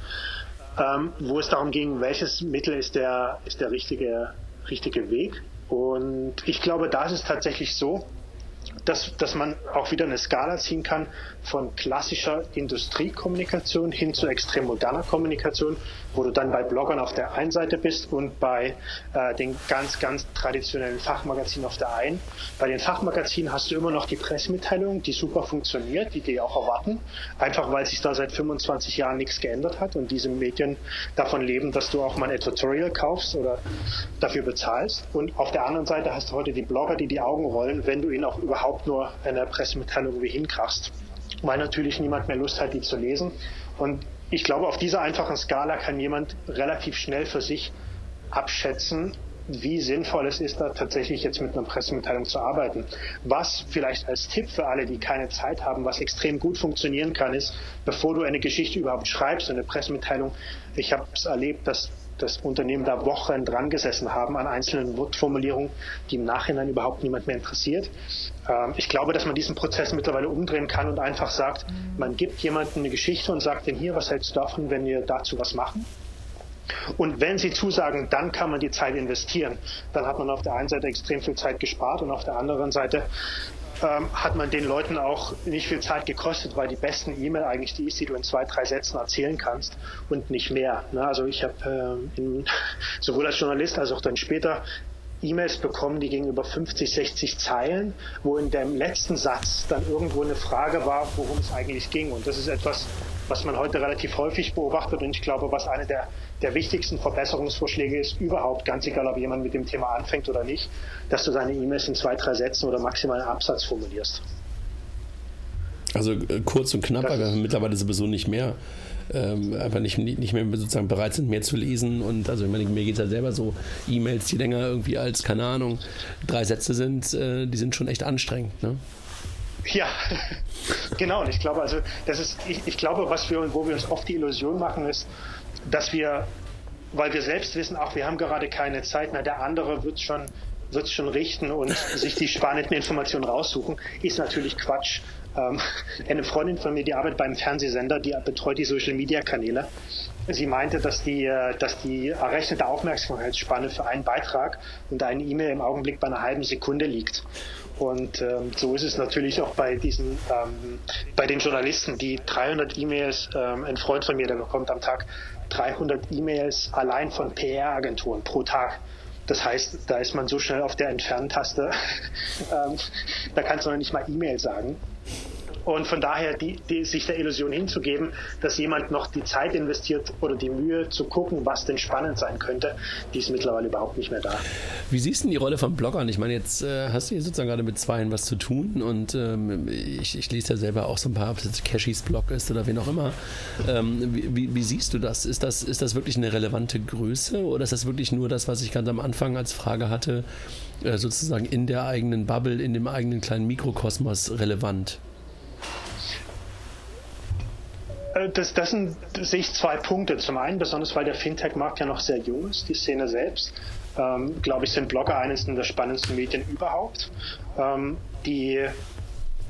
ähm, wo es darum ging, welches Mittel ist der, ist der richtige, richtige Weg? Und ich glaube, da ist es tatsächlich so, dass, dass man auch wieder eine Skala ziehen kann von klassischer Industriekommunikation hin zu extrem moderner Kommunikation, wo du dann bei Bloggern auf der einen Seite bist und bei äh, den ganz, ganz traditionellen Fachmagazinen auf der einen. Bei den Fachmagazinen hast du immer noch die Pressemitteilung, die super funktioniert, die die auch erwarten, einfach weil sich da seit 25 Jahren nichts geändert hat und diese Medien davon leben, dass du auch mal ein Editorial kaufst oder dafür bezahlst. Und auf der anderen Seite hast du heute die Blogger, die die Augen rollen, wenn du ihnen auch überhaupt nur eine Pressemitteilung wie hinkrachst weil natürlich niemand mehr Lust hat, die zu lesen. Und ich glaube, auf dieser einfachen Skala kann jemand relativ schnell für sich abschätzen, wie sinnvoll es ist, da tatsächlich jetzt mit einer Pressemitteilung zu arbeiten. Was vielleicht als Tipp für alle, die keine Zeit haben, was extrem gut funktionieren kann, ist, bevor du eine Geschichte überhaupt schreibst, eine Pressemitteilung, ich habe es erlebt, dass das Unternehmen da Wochen dran gesessen haben an einzelnen Wortformulierungen, die im Nachhinein überhaupt niemand mehr interessiert. Ähm, ich glaube, dass man diesen Prozess mittlerweile umdrehen kann und einfach sagt, man gibt jemandem eine Geschichte und sagt, denn hier, was hältst du davon, wenn wir dazu was machen? Und wenn sie zusagen, dann kann man die Zeit investieren. Dann hat man auf der einen Seite extrem viel Zeit gespart und auf der anderen Seite ähm, hat man den Leuten auch nicht viel Zeit gekostet, weil die besten E-Mail eigentlich die ist, die du in zwei, drei Sätzen erzählen kannst und nicht mehr. Ne? Also ich habe äh, sowohl als Journalist als auch dann später E-Mails bekommen, die gingen über 50, 60 Zeilen, wo in dem letzten Satz dann irgendwo eine Frage war, worum es eigentlich ging. Und das ist etwas, was man heute relativ häufig beobachtet und ich glaube, was eine der, der wichtigsten Verbesserungsvorschläge ist, überhaupt, ganz egal, ob jemand mit dem Thema anfängt oder nicht, dass du deine E-Mails in zwei, drei Sätzen oder maximal einen Absatz formulierst. Also äh, kurz und knapp, aber mittlerweile sowieso nicht mehr. Ähm, einfach nicht, nicht mehr sozusagen bereit sind, mehr zu lesen. Und also ich meine, mir geht es ja selber so, E-Mails, die länger irgendwie als, keine Ahnung, drei Sätze sind, äh, die sind schon echt anstrengend. Ne? Ja, genau. Und ich glaube, also das ist, ich, ich glaube, was wir, wo wir uns oft die Illusion machen, ist, dass wir, weil wir selbst wissen, ach, wir haben gerade keine Zeit, na, der andere wird schon wird schon richten und sich die spannenden Informationen raussuchen, ist natürlich Quatsch. Ähm, eine Freundin von mir, die arbeitet beim Fernsehsender, die betreut die Social Media Kanäle. Sie meinte, dass die, äh, dass die errechnete Aufmerksamkeitsspanne für einen Beitrag und eine E-Mail im Augenblick bei einer halben Sekunde liegt. Und ähm, so ist es natürlich auch bei diesen, ähm, bei den Journalisten, die 300 E-Mails, ähm, ein Freund von mir, der bekommt am Tag 300 E-Mails allein von PR-Agenturen pro Tag. Das heißt, da ist man so schnell auf der Entferntaste, ähm, da kannst du noch nicht mal E-Mail sagen. Und von daher die, die, sich der Illusion hinzugeben, dass jemand noch die Zeit investiert oder die Mühe zu gucken, was denn spannend sein könnte, die ist mittlerweile überhaupt nicht mehr da. Wie siehst du denn die Rolle von Bloggern? Ich meine, jetzt äh, hast du hier sozusagen gerade mit Zweien was zu tun und ähm, ich, ich, lese ja selber auch so ein paar, ob jetzt Cashys Blog ist oder wen auch immer. Ähm, wie, wie, siehst du das? Ist, das? ist das wirklich eine relevante Größe oder ist das wirklich nur das, was ich ganz am Anfang als Frage hatte, äh, sozusagen in der eigenen Bubble, in dem eigenen kleinen Mikrokosmos relevant? Äh, das, das sind, das sehe ich zwei Punkte. Zum einen, besonders weil der Fintech-Markt ja noch sehr jung ist, die Szene selbst, ähm, glaube ich, sind Blogger eines der spannendsten Medien überhaupt, ähm, die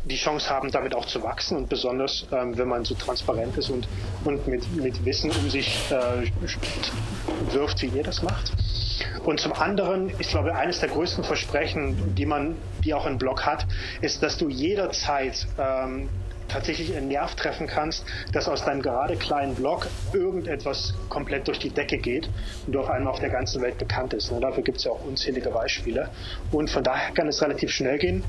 die Chance haben, damit auch zu wachsen und besonders, ähm, wenn man so transparent ist und, und mit, mit Wissen um sich äh, wirft, wie ihr das macht. Und zum anderen, ich glaube, eines der größten Versprechen, die man, die auch ein Blog hat, ist, dass du jederzeit ähm, tatsächlich einen Nerv treffen kannst, dass aus deinem gerade kleinen Blog irgendetwas komplett durch die Decke geht und du auf einmal auf der ganzen Welt bekannt ist. Ne? Dafür gibt es ja auch unzählige Beispiele. Und von daher kann es relativ schnell gehen.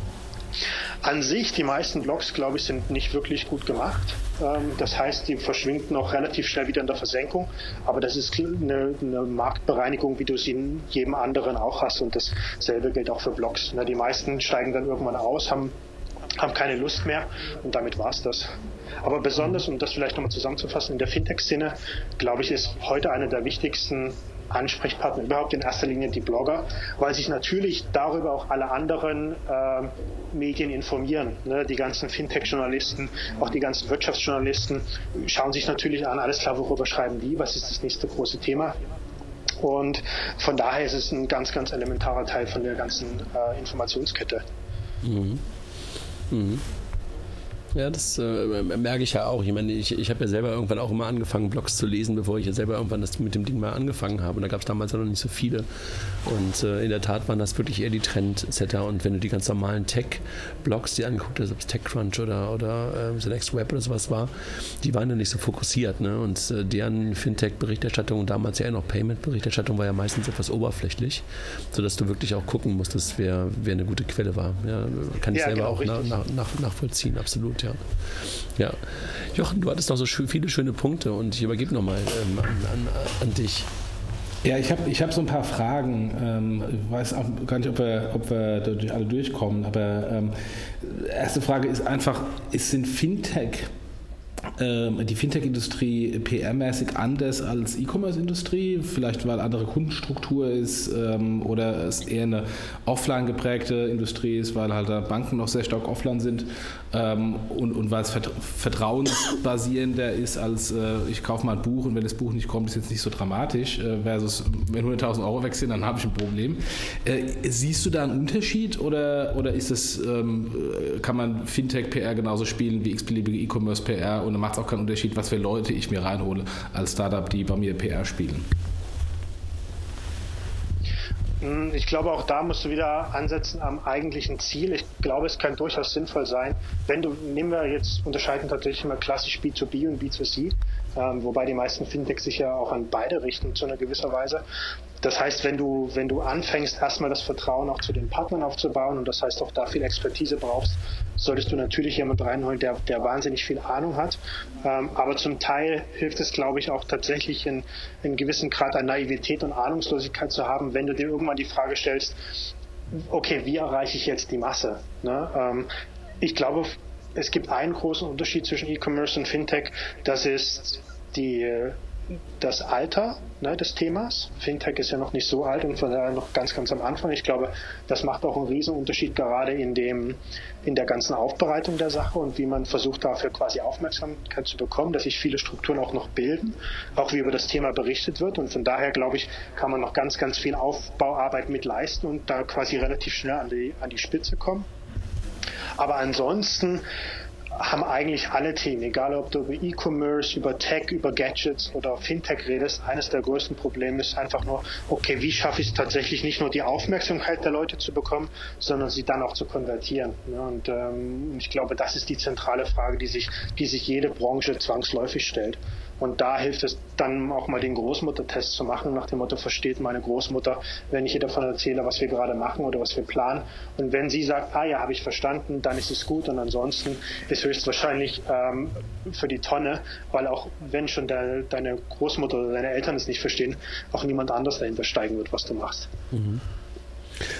An sich, die meisten Blogs, glaube ich, sind nicht wirklich gut gemacht. Ähm, das heißt, die verschwinden auch relativ schnell wieder in der Versenkung. Aber das ist eine, eine Marktbereinigung, wie du sie in jedem anderen auch hast. Und dasselbe gilt auch für Blogs. Die meisten steigen dann irgendwann aus, haben haben keine Lust mehr und damit war es das. Aber besonders, um das vielleicht nochmal zusammenzufassen, in der Fintech-Szene, glaube ich, ist heute einer der wichtigsten Ansprechpartner überhaupt in erster Linie die Blogger, weil sich natürlich darüber auch alle anderen äh, Medien informieren. Ne? Die ganzen Fintech-Journalisten, auch die ganzen Wirtschaftsjournalisten schauen sich natürlich an, alles klar, worüber schreiben die, was ist das nächste große Thema. Und von daher ist es ein ganz, ganz elementarer Teil von der ganzen äh, Informationskette. Mhm. Mhm. Ja, das äh, merke ich ja auch. Ich meine, ich, ich habe ja selber irgendwann auch immer angefangen, Blogs zu lesen, bevor ich ja selber irgendwann das mit dem Ding mal angefangen habe. Und da gab es damals ja noch nicht so viele. Und äh, in der Tat waren das wirklich eher die Trendsetter. Und wenn du die ganz normalen Tech-Blogs dir anguckt hast, ob es TechCrunch oder, oder äh, The Next Web oder sowas war, die waren ja nicht so fokussiert. Ne? Und äh, deren Fintech-Berichterstattung, damals ja eher noch Payment-Berichterstattung, war ja meistens etwas oberflächlich, sodass du wirklich auch gucken musstest, wer, wer eine gute Quelle war. Ja, kann ich ja, selber genau, auch nach, nach, nachvollziehen, absolut ja. Ja. Jochen, du hattest noch so viele schöne Punkte und ich übergebe nochmal ähm, an, an, an dich. Ja, ich habe ich hab so ein paar Fragen. Ähm, ich weiß auch gar nicht, ob wir, ob wir dadurch alle durchkommen, aber ähm, erste Frage ist einfach, ist sind Fintech ähm, die Fintech-Industrie PR-mäßig anders als E-Commerce-Industrie, vielleicht weil andere Kundenstruktur ist ähm, oder es eher eine offline geprägte Industrie ist, weil halt Banken noch sehr stark offline sind ähm, und, und weil es vertrauensbasierender ist als äh, ich kaufe mal ein Buch und wenn das Buch nicht kommt, ist jetzt nicht so dramatisch äh, versus wenn 100.000 Euro weg sind, dann habe ich ein Problem. Äh, siehst du da einen Unterschied oder, oder ist es, ähm, kann man Fintech-PR genauso spielen wie x-beliebige E-Commerce-PR und dann macht es auch keinen Unterschied, was für Leute ich mir reinhole als Startup, die bei mir PR spielen. Hm, ich glaube, auch da musst du wieder ansetzen am eigentlichen Ziel. Ich glaube, es kann durchaus sinnvoll sein, wenn du, nehmen wir jetzt, unterscheiden tatsächlich immer klassisch B2B und B2C, ähm, wobei die meisten Fintechs sich ja auch an beide richten zu einer gewisser Weise. Das heißt, wenn du, wenn du anfängst, erstmal das Vertrauen auch zu den Partnern aufzubauen und das heißt auch da viel Expertise brauchst, solltest du natürlich jemand reinholen, der, der wahnsinnig viel Ahnung hat. Ähm, aber zum Teil hilft es, glaube ich, auch tatsächlich in, in gewissen Grad an Naivität und Ahnungslosigkeit zu haben, wenn du dir irgendwann die Frage stellst, okay, wie erreiche ich jetzt die Masse? Ne? Ähm, ich glaube, es gibt einen großen Unterschied zwischen E-Commerce und Fintech. Das ist die das Alter ne, des Themas. Fintech ist ja noch nicht so alt und von daher noch ganz, ganz am Anfang. Ich glaube, das macht auch einen Riesenunterschied gerade in dem, in der ganzen Aufbereitung der Sache und wie man versucht dafür quasi Aufmerksamkeit zu bekommen, dass sich viele Strukturen auch noch bilden, auch wie über das Thema berichtet wird. Und von daher glaube ich, kann man noch ganz, ganz viel Aufbauarbeit mit leisten und da quasi relativ schnell an die, an die Spitze kommen. Aber ansonsten haben eigentlich alle Themen, egal ob du über E-Commerce, über Tech, über Gadgets oder Fintech redest, eines der größten Probleme ist einfach nur, okay, wie schaffe ich es tatsächlich nicht nur die Aufmerksamkeit der Leute zu bekommen, sondern sie dann auch zu konvertieren. und ähm, ich glaube, das ist die zentrale Frage, die sich, die sich jede Branche zwangsläufig stellt. Und da hilft es dann auch mal den Großmuttertest zu machen, nach dem Motto, versteht meine Großmutter, wenn ich ihr davon erzähle, was wir gerade machen oder was wir planen. Und wenn sie sagt, ah ja, habe ich verstanden, dann ist es gut. Und ansonsten ist höchstwahrscheinlich ähm, für die Tonne, weil auch wenn schon de deine Großmutter oder deine Eltern es nicht verstehen, auch niemand anders dahinter steigen wird, was du machst. Mhm.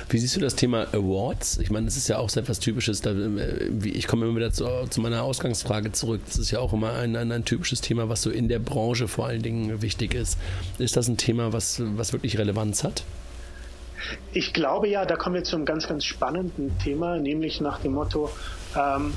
Wie siehst du das Thema Awards? Ich meine, das ist ja auch etwas Typisches. Äh, ich komme immer wieder zu, zu, meiner Ausgangsfrage zurück. Das ist ja auch immer ein, ein, ein, typisches Thema, was so in der Branche vor allen Dingen wichtig ist. Ist das ein Thema, was, was wirklich Relevanz hat? Ich glaube ja, da kommen wir zu einem ganz, ganz spannenden Thema, nämlich nach dem Motto, ähm,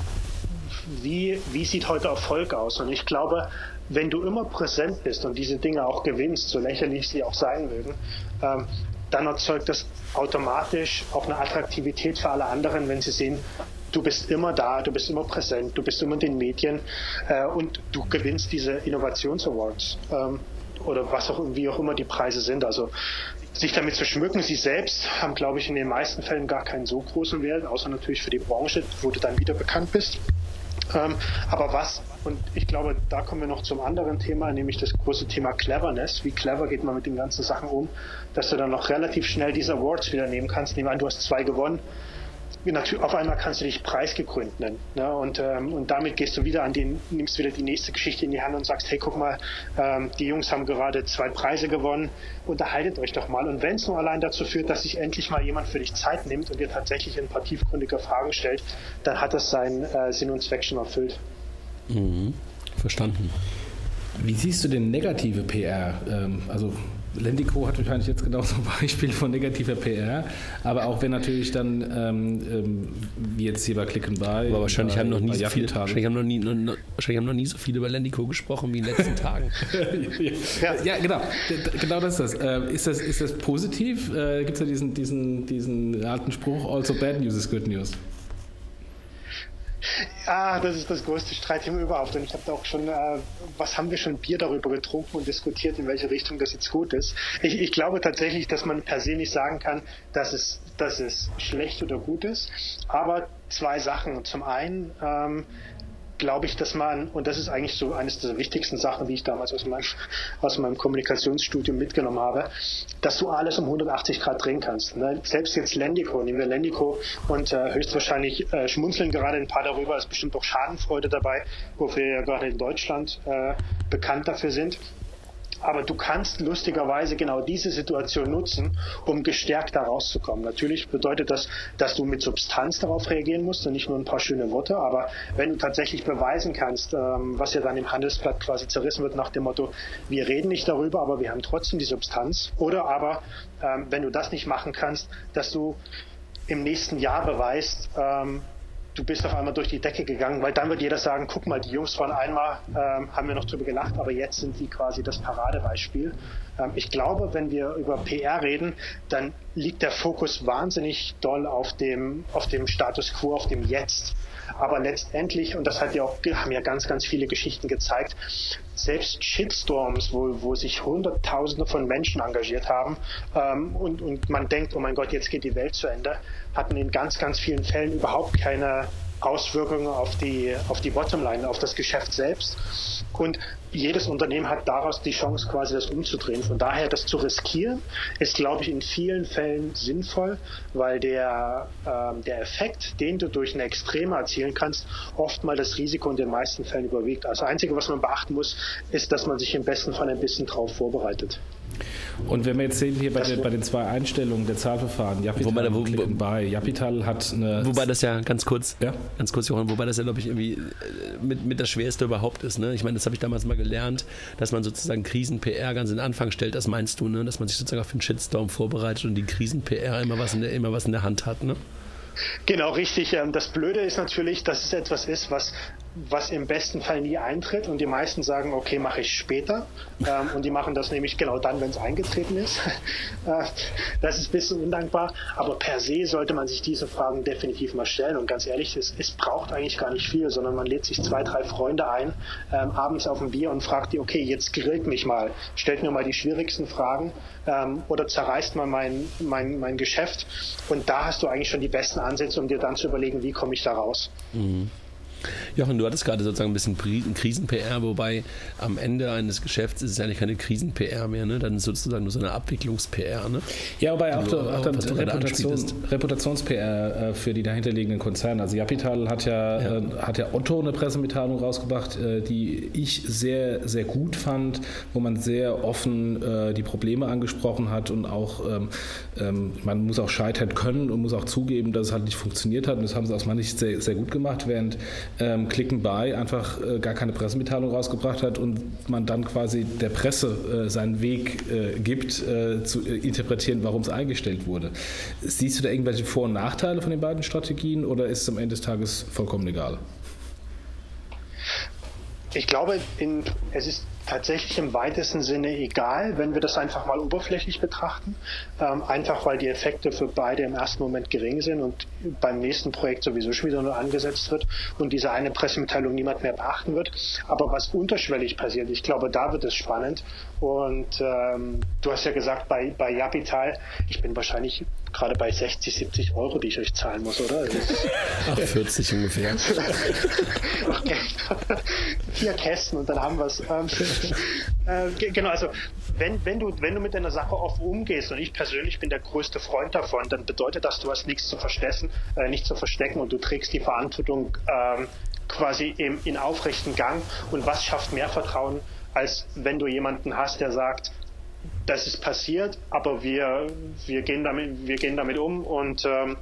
wie, wie sieht heute Erfolg aus? Und ich glaube, wenn du immer präsent bist und diese Dinge auch gewinnst, so lächerlich sie auch sein mögen, ähm, dann erzeugt das automatisch auch eine Attraktivität für alle anderen, wenn sie sehen, du bist immer da, du bist immer präsent, du bist immer in den Medien äh, und du gewinnst diese Innovations-Awards ähm, oder was auch wie auch immer die Preise sind. Also sich damit zu schmücken, sie selbst haben, glaube ich, in den meisten Fällen gar keinen so großen Wert, außer natürlich für die Branche, wo du dann wieder bekannt bist. Ähm, aber was, und ich glaube, da kommen wir noch zum anderen Thema, nämlich das große Thema Cleverness. Wie clever geht man mit den ganzen Sachen um, dass du dann noch relativ schnell diese Awards wieder nehmen kannst. Nehmen an, du hast zwei gewonnen auf einmal kannst du dich preisgekrönt nennen. Ne? Und, ähm, und damit gehst du wieder an den, nimmst wieder die nächste Geschichte in die Hand und sagst, hey, guck mal, ähm, die Jungs haben gerade zwei Preise gewonnen, unterhaltet euch doch mal. Und wenn es nur allein dazu führt, dass sich endlich mal jemand für dich Zeit nimmt und dir tatsächlich ein paar tiefgründige Fragen stellt, dann hat das seinen äh, Sinn und Zweck schon erfüllt. Mhm. Verstanden. Wie siehst du denn negative PR? Ähm, also Lendico hat wahrscheinlich jetzt genau so ein Beispiel von negativer PR, aber auch wenn natürlich dann, ähm, ähm, wie jetzt hier bei Click and Buy. Aber wahrscheinlich, bei, haben noch nie so viele, wahrscheinlich, haben noch nie, noch, wahrscheinlich haben noch nie so viele über Lendico gesprochen wie in den letzten Tagen. ja, ja, genau. Genau das ist das. Äh, ist das. Ist das positiv? Äh, Gibt es ja diesen, diesen, diesen alten Spruch, also bad news is good news. Ah, das ist das größte Streitthema überhaupt. Und ich habe auch schon, äh, was haben wir schon Bier darüber getrunken und diskutiert, in welche Richtung das jetzt gut ist. Ich, ich glaube tatsächlich, dass man per se nicht sagen kann, dass es, dass es schlecht oder gut ist. Aber zwei Sachen. Zum einen, ähm, glaube ich, dass man, und das ist eigentlich so eines der wichtigsten Sachen, die ich damals aus meinem, aus meinem Kommunikationsstudium mitgenommen habe, dass du alles um 180 Grad drehen kannst. Ne? Selbst jetzt Lendico, nehmen wir Lendico und äh, höchstwahrscheinlich äh, schmunzeln gerade ein paar darüber, ist bestimmt auch Schadenfreude dabei, wo wir ja gerade in Deutschland äh, bekannt dafür sind. Aber du kannst lustigerweise genau diese Situation nutzen, um gestärkt da rauszukommen. Natürlich bedeutet das, dass du mit Substanz darauf reagieren musst und nicht nur ein paar schöne Worte. Aber wenn du tatsächlich beweisen kannst, ähm, was ja dann im Handelsblatt quasi zerrissen wird nach dem Motto, wir reden nicht darüber, aber wir haben trotzdem die Substanz. Oder aber, ähm, wenn du das nicht machen kannst, dass du im nächsten Jahr beweist, ähm, du bist auf einmal durch die Decke gegangen, weil dann wird jeder sagen, guck mal, die Jungs waren einmal, ähm, haben wir noch drüber gelacht, aber jetzt sind die quasi das Paradebeispiel. Ähm, ich glaube, wenn wir über PR reden, dann liegt der Fokus wahnsinnig doll auf dem, auf dem Status quo, auf dem Jetzt. Aber letztendlich, und das hat ja auch, haben ja ganz, ganz viele Geschichten gezeigt, selbst Shitstorms, wo, wo sich Hunderttausende von Menschen engagiert haben ähm, und, und man denkt, oh mein Gott, jetzt geht die Welt zu Ende, hatten in ganz, ganz vielen Fällen überhaupt keine Auswirkungen auf die, auf die Bottomline, auf das Geschäft selbst. Und jedes Unternehmen hat daraus die Chance, quasi das umzudrehen. Von daher, das zu riskieren, ist, glaube ich, in vielen Fällen sinnvoll, weil der, ähm, der Effekt, den du durch eine Extreme erzielen kannst, oft mal das Risiko in den meisten Fällen überwiegt. Also das Einzige, was man beachten muss, ist, dass man sich im besten Fall ein bisschen darauf vorbereitet. Und wenn wir jetzt sehen hier bei, den, bei den zwei Einstellungen der Zahlverfahren, Japital wobei, wo, wo, bei Japital hat eine. Wobei das ja ganz kurz, ja? ganz kurz, Johann, wobei das ja, glaube ich, irgendwie äh, mit, mit das Schwerste überhaupt ist. Ne? Ich meine, das habe ich damals mal gelernt, dass man sozusagen Krisen-PR ganz in den Anfang stellt, das meinst du, ne? dass man sich sozusagen auf den Shitstorm vorbereitet und die Krisen-PR immer was in der, immer was in der Hand hat. Ne? Genau, richtig. Ähm, das Blöde ist natürlich, dass es etwas ist, was was im besten Fall nie eintritt und die meisten sagen, okay, mache ich später ähm, und die machen das nämlich genau dann, wenn es eingetreten ist. Äh, das ist ein bisschen undankbar, aber per se sollte man sich diese Fragen definitiv mal stellen und ganz ehrlich, es, es braucht eigentlich gar nicht viel, sondern man lädt sich zwei, drei Freunde ein, ähm, abends auf ein Bier und fragt die, okay, jetzt grillt mich mal, stellt mir mal die schwierigsten Fragen ähm, oder zerreißt mal mein, mein, mein Geschäft und da hast du eigentlich schon die besten Ansätze, um dir dann zu überlegen, wie komme ich da raus. Mhm. Jochen, du hattest gerade sozusagen ein bisschen Krisen-PR, wobei am Ende eines Geschäfts ist es eigentlich keine Krisen-PR mehr, ne? Dann ist sozusagen nur so eine Abwicklungs-PR, ne? Ja, wobei auch, auch dann Reputation, Reputations-PR äh, für die dahinterliegenden Konzerne. Also Japital hat ja, ja. Äh, hat ja Otto eine Pressemitteilung rausgebracht, äh, die ich sehr, sehr gut fand, wo man sehr offen äh, die Probleme angesprochen hat und auch ähm, ähm, man muss auch scheitern können und muss auch zugeben, dass es halt nicht funktioniert hat. Und das haben sie aus meiner Sicht sehr, sehr gut gemacht, während ähm, Clicken einfach äh, gar keine Pressemitteilung rausgebracht hat und man dann quasi der Presse äh, seinen Weg äh, gibt, äh, zu äh, interpretieren, warum es eingestellt wurde. Siehst du da irgendwelche Vor- und Nachteile von den beiden Strategien oder ist es am Ende des Tages vollkommen egal? Ich glaube, in, es ist tatsächlich im weitesten Sinne egal, wenn wir das einfach mal oberflächlich betrachten. Ähm, einfach weil die Effekte für beide im ersten Moment gering sind und beim nächsten Projekt sowieso schon wieder nur angesetzt wird und diese eine Pressemitteilung niemand mehr beachten wird. Aber was unterschwellig passiert, ich glaube, da wird es spannend. Und ähm, du hast ja gesagt, bei, bei Japital, ich bin wahrscheinlich gerade bei 60, 70 Euro, die ich euch zahlen muss, oder? Ach, 40 ungefähr. okay. Vier Kästen und dann haben wir es. Ähm, äh, genau, also wenn, wenn, du, wenn du mit deiner Sache offen umgehst, und ich persönlich bin der größte Freund davon, dann bedeutet das, du hast nichts zu verstecken, äh, nichts zu verstecken und du trägst die Verantwortung ähm, quasi im, in aufrechten Gang. Und was schafft mehr Vertrauen, als wenn du jemanden hast, der sagt, das ist passiert, aber wir, wir, gehen, damit, wir gehen damit um und ähm,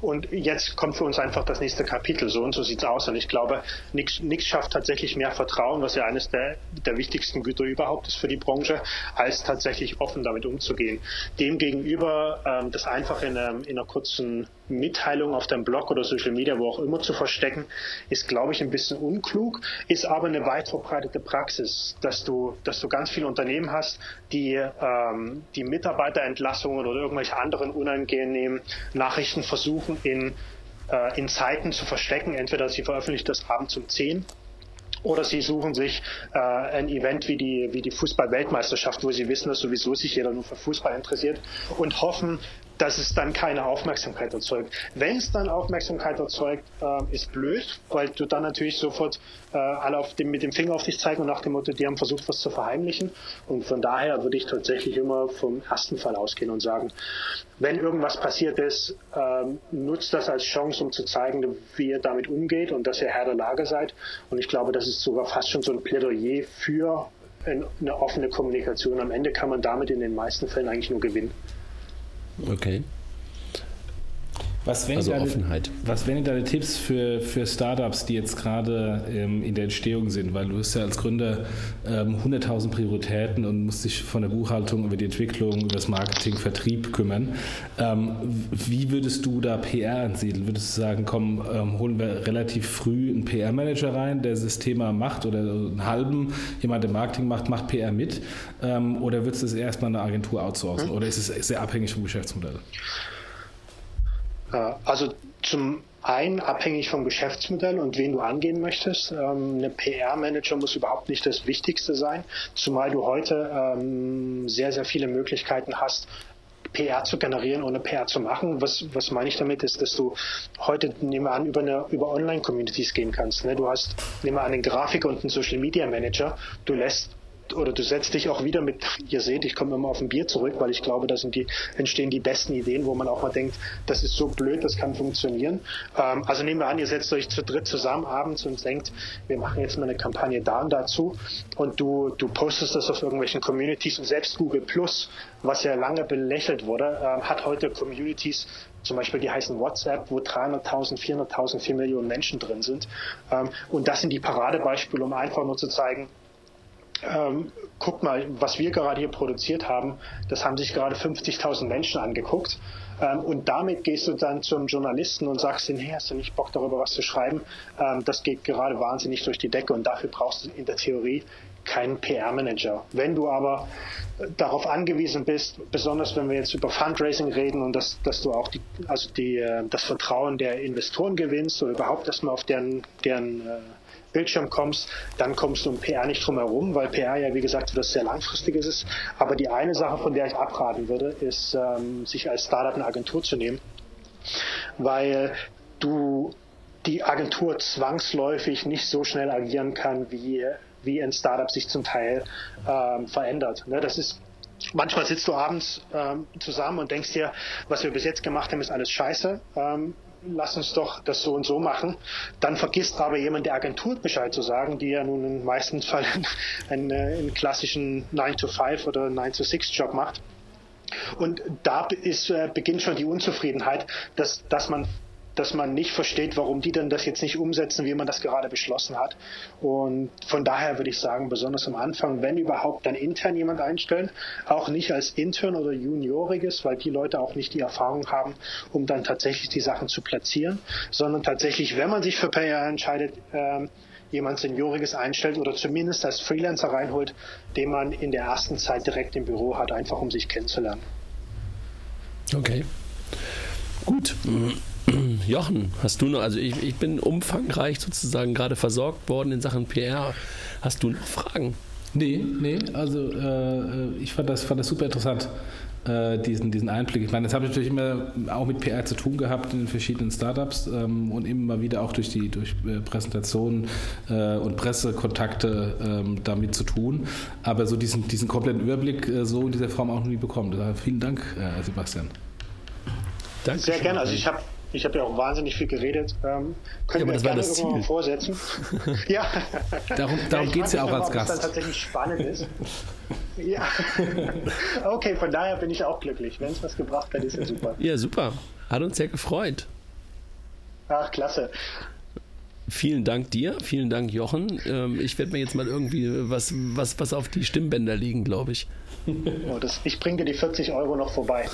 und jetzt kommt für uns einfach das nächste Kapitel. So und so sieht es aus. Und ich glaube, nichts schafft tatsächlich mehr Vertrauen, was ja eines der, der wichtigsten Güter überhaupt ist für die Branche, als tatsächlich offen damit umzugehen. Demgegenüber ähm, das einfach in, einem, in einer kurzen Mitteilung auf deinem Blog oder Social Media, wo auch immer zu verstecken, ist, glaube ich, ein bisschen unklug, ist aber eine weit verbreitete Praxis, dass du, dass du ganz viele Unternehmen hast, die ähm, die Mitarbeiterentlassungen oder irgendwelche anderen unangenehmen Nachrichten versuchen in, äh, in Zeiten zu verstecken. Entweder sie veröffentlichen das abends um 10 oder sie suchen sich äh, ein Event wie die, wie die Fußball-Weltmeisterschaft, wo sie wissen, dass sowieso sich jeder nur für Fußball interessiert und hoffen, dass es dann keine Aufmerksamkeit erzeugt. Wenn es dann Aufmerksamkeit erzeugt, äh, ist blöd, weil du dann natürlich sofort äh, alle dem, mit dem Finger auf dich zeigen und nach dem Motto, die haben versucht, was zu verheimlichen. Und von daher würde ich tatsächlich immer vom ersten Fall ausgehen und sagen, wenn irgendwas passiert ist, äh, nutzt das als Chance, um zu zeigen, wie ihr damit umgeht und dass ihr Herr der Lage seid. Und ich glaube, das ist sogar fast schon so ein Plädoyer für eine offene Kommunikation. Am Ende kann man damit in den meisten Fällen eigentlich nur gewinnen. Okay. Was wären, also deine, Offenheit. was wären deine Tipps für, für Startups, die jetzt gerade ähm, in der Entstehung sind? Weil du hast ja als Gründer ähm, 100.000 Prioritäten und musst dich von der Buchhaltung über die Entwicklung, über das Marketing, Vertrieb kümmern. Ähm, wie würdest du da PR ansiedeln? Würdest du sagen, komm, ähm, holen wir relativ früh einen PR-Manager rein, der das Thema macht oder einen halben, jemand, der Marketing macht, macht PR mit? Ähm, oder würdest du es erstmal eine Agentur outsourcen? Hm. Oder ist es sehr abhängig vom Geschäftsmodell? Äh, also zum einen abhängig vom Geschäftsmodell und wen du angehen möchtest. Ähm, eine PR-Manager muss überhaupt nicht das Wichtigste sein, zumal du heute ähm, sehr, sehr viele Möglichkeiten hast, PR zu generieren, ohne PR zu machen. Was, was meine ich damit ist, dass du heute, nehmen wir an, über, über Online-Communities gehen kannst. Ne? Du hast, nehmen wir an, einen Grafiker und einen Social Media Manager. Du lässt oder du setzt dich auch wieder mit, ihr seht, ich komme immer auf ein Bier zurück, weil ich glaube, da die, entstehen die besten Ideen, wo man auch mal denkt, das ist so blöd, das kann funktionieren. Ähm, also nehmen wir an, ihr setzt euch zu dritt zusammen abends und denkt, wir machen jetzt mal eine Kampagne da und dazu und du, du postest das auf irgendwelchen Communities und selbst Google Plus, was ja lange belächelt wurde, äh, hat heute Communities, zum Beispiel die heißen WhatsApp, wo 300.000, 400.000, 4 Millionen Menschen drin sind. Ähm, und das sind die Paradebeispiele, um einfach nur zu zeigen, ähm, guck mal, was wir gerade hier produziert haben, das haben sich gerade 50.000 Menschen angeguckt. Ähm, und damit gehst du dann zum Journalisten und sagst ihm, hey, hast du nicht Bock darüber was zu schreiben? Ähm, das geht gerade wahnsinnig durch die Decke und dafür brauchst du in der Theorie keinen PR-Manager. Wenn du aber darauf angewiesen bist, besonders wenn wir jetzt über Fundraising reden und dass, dass du auch die, also die, äh, das Vertrauen der Investoren gewinnst oder überhaupt erstmal auf deren, deren äh, Bildschirm kommst, dann kommst du um PR nicht drum herum, weil PR ja, wie gesagt, etwas sehr Langfristiges ist. Aber die eine Sache, von der ich abraten würde, ist, ähm, sich als Startup eine Agentur zu nehmen, weil du die Agentur zwangsläufig nicht so schnell agieren kann, wie, wie ein Startup sich zum Teil ähm, verändert. Ne? Das ist manchmal sitzt du abends ähm, zusammen und denkst dir, was wir bis jetzt gemacht haben, ist alles scheiße. Ähm, lass uns doch das so und so machen. Dann vergisst aber jemand der Agentur Bescheid zu sagen, die ja nun im meisten Fall einen, einen klassischen 9-to-5 oder 9-to-6 Job macht. Und da ist, äh, beginnt schon die Unzufriedenheit, dass, dass man dass man nicht versteht, warum die denn das jetzt nicht umsetzen, wie man das gerade beschlossen hat. Und von daher würde ich sagen, besonders am Anfang, wenn überhaupt, dann intern jemand einstellen, auch nicht als intern oder junioriges, weil die Leute auch nicht die Erfahrung haben, um dann tatsächlich die Sachen zu platzieren, sondern tatsächlich, wenn man sich für PR entscheidet, äh, jemand Senioriges einstellt oder zumindest als Freelancer reinholt, den man in der ersten Zeit direkt im Büro hat, einfach um sich kennenzulernen. Okay. Gut. Jochen, hast du noch, also ich, ich bin umfangreich sozusagen gerade versorgt worden in Sachen PR. Hast du noch Fragen? Nee, nee, also äh, ich fand das, fand das super interessant, äh, diesen, diesen Einblick. Ich meine, das habe ich natürlich immer auch mit PR zu tun gehabt in verschiedenen Startups ähm, und immer wieder auch durch die durch äh, Präsentationen äh, und Pressekontakte ähm, damit zu tun. Aber so diesen, diesen kompletten Überblick äh, so in dieser Form auch noch nie bekommen. Daher vielen Dank, äh, Sebastian. Danke Sehr gerne. Also ich habe ich habe ja auch wahnsinnig viel geredet. Ähm, können ja, wir gerne irgendwann mal vorsetzen. ja. Darum, darum ja, geht es ja auch als Gast. Dann tatsächlich spannend ist. ja. okay, von daher bin ich auch glücklich. Wenn es was gebracht hat, ist ja super. Ja, super. Hat uns sehr gefreut. Ach, klasse. Vielen Dank dir, vielen Dank Jochen. Ähm, ich werde mir jetzt mal irgendwie was, was, was auf die Stimmbänder liegen, glaube ich. Oh, das, ich bringe dir die 40 Euro noch vorbei.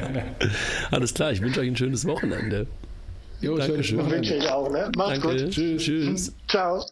Alles klar, ich wünsche euch ein schönes Wochenende. Jo, Dankeschön. Wünsche ich auch, ne? Macht's Danke. gut. Tschüss. Tschüss. Ciao.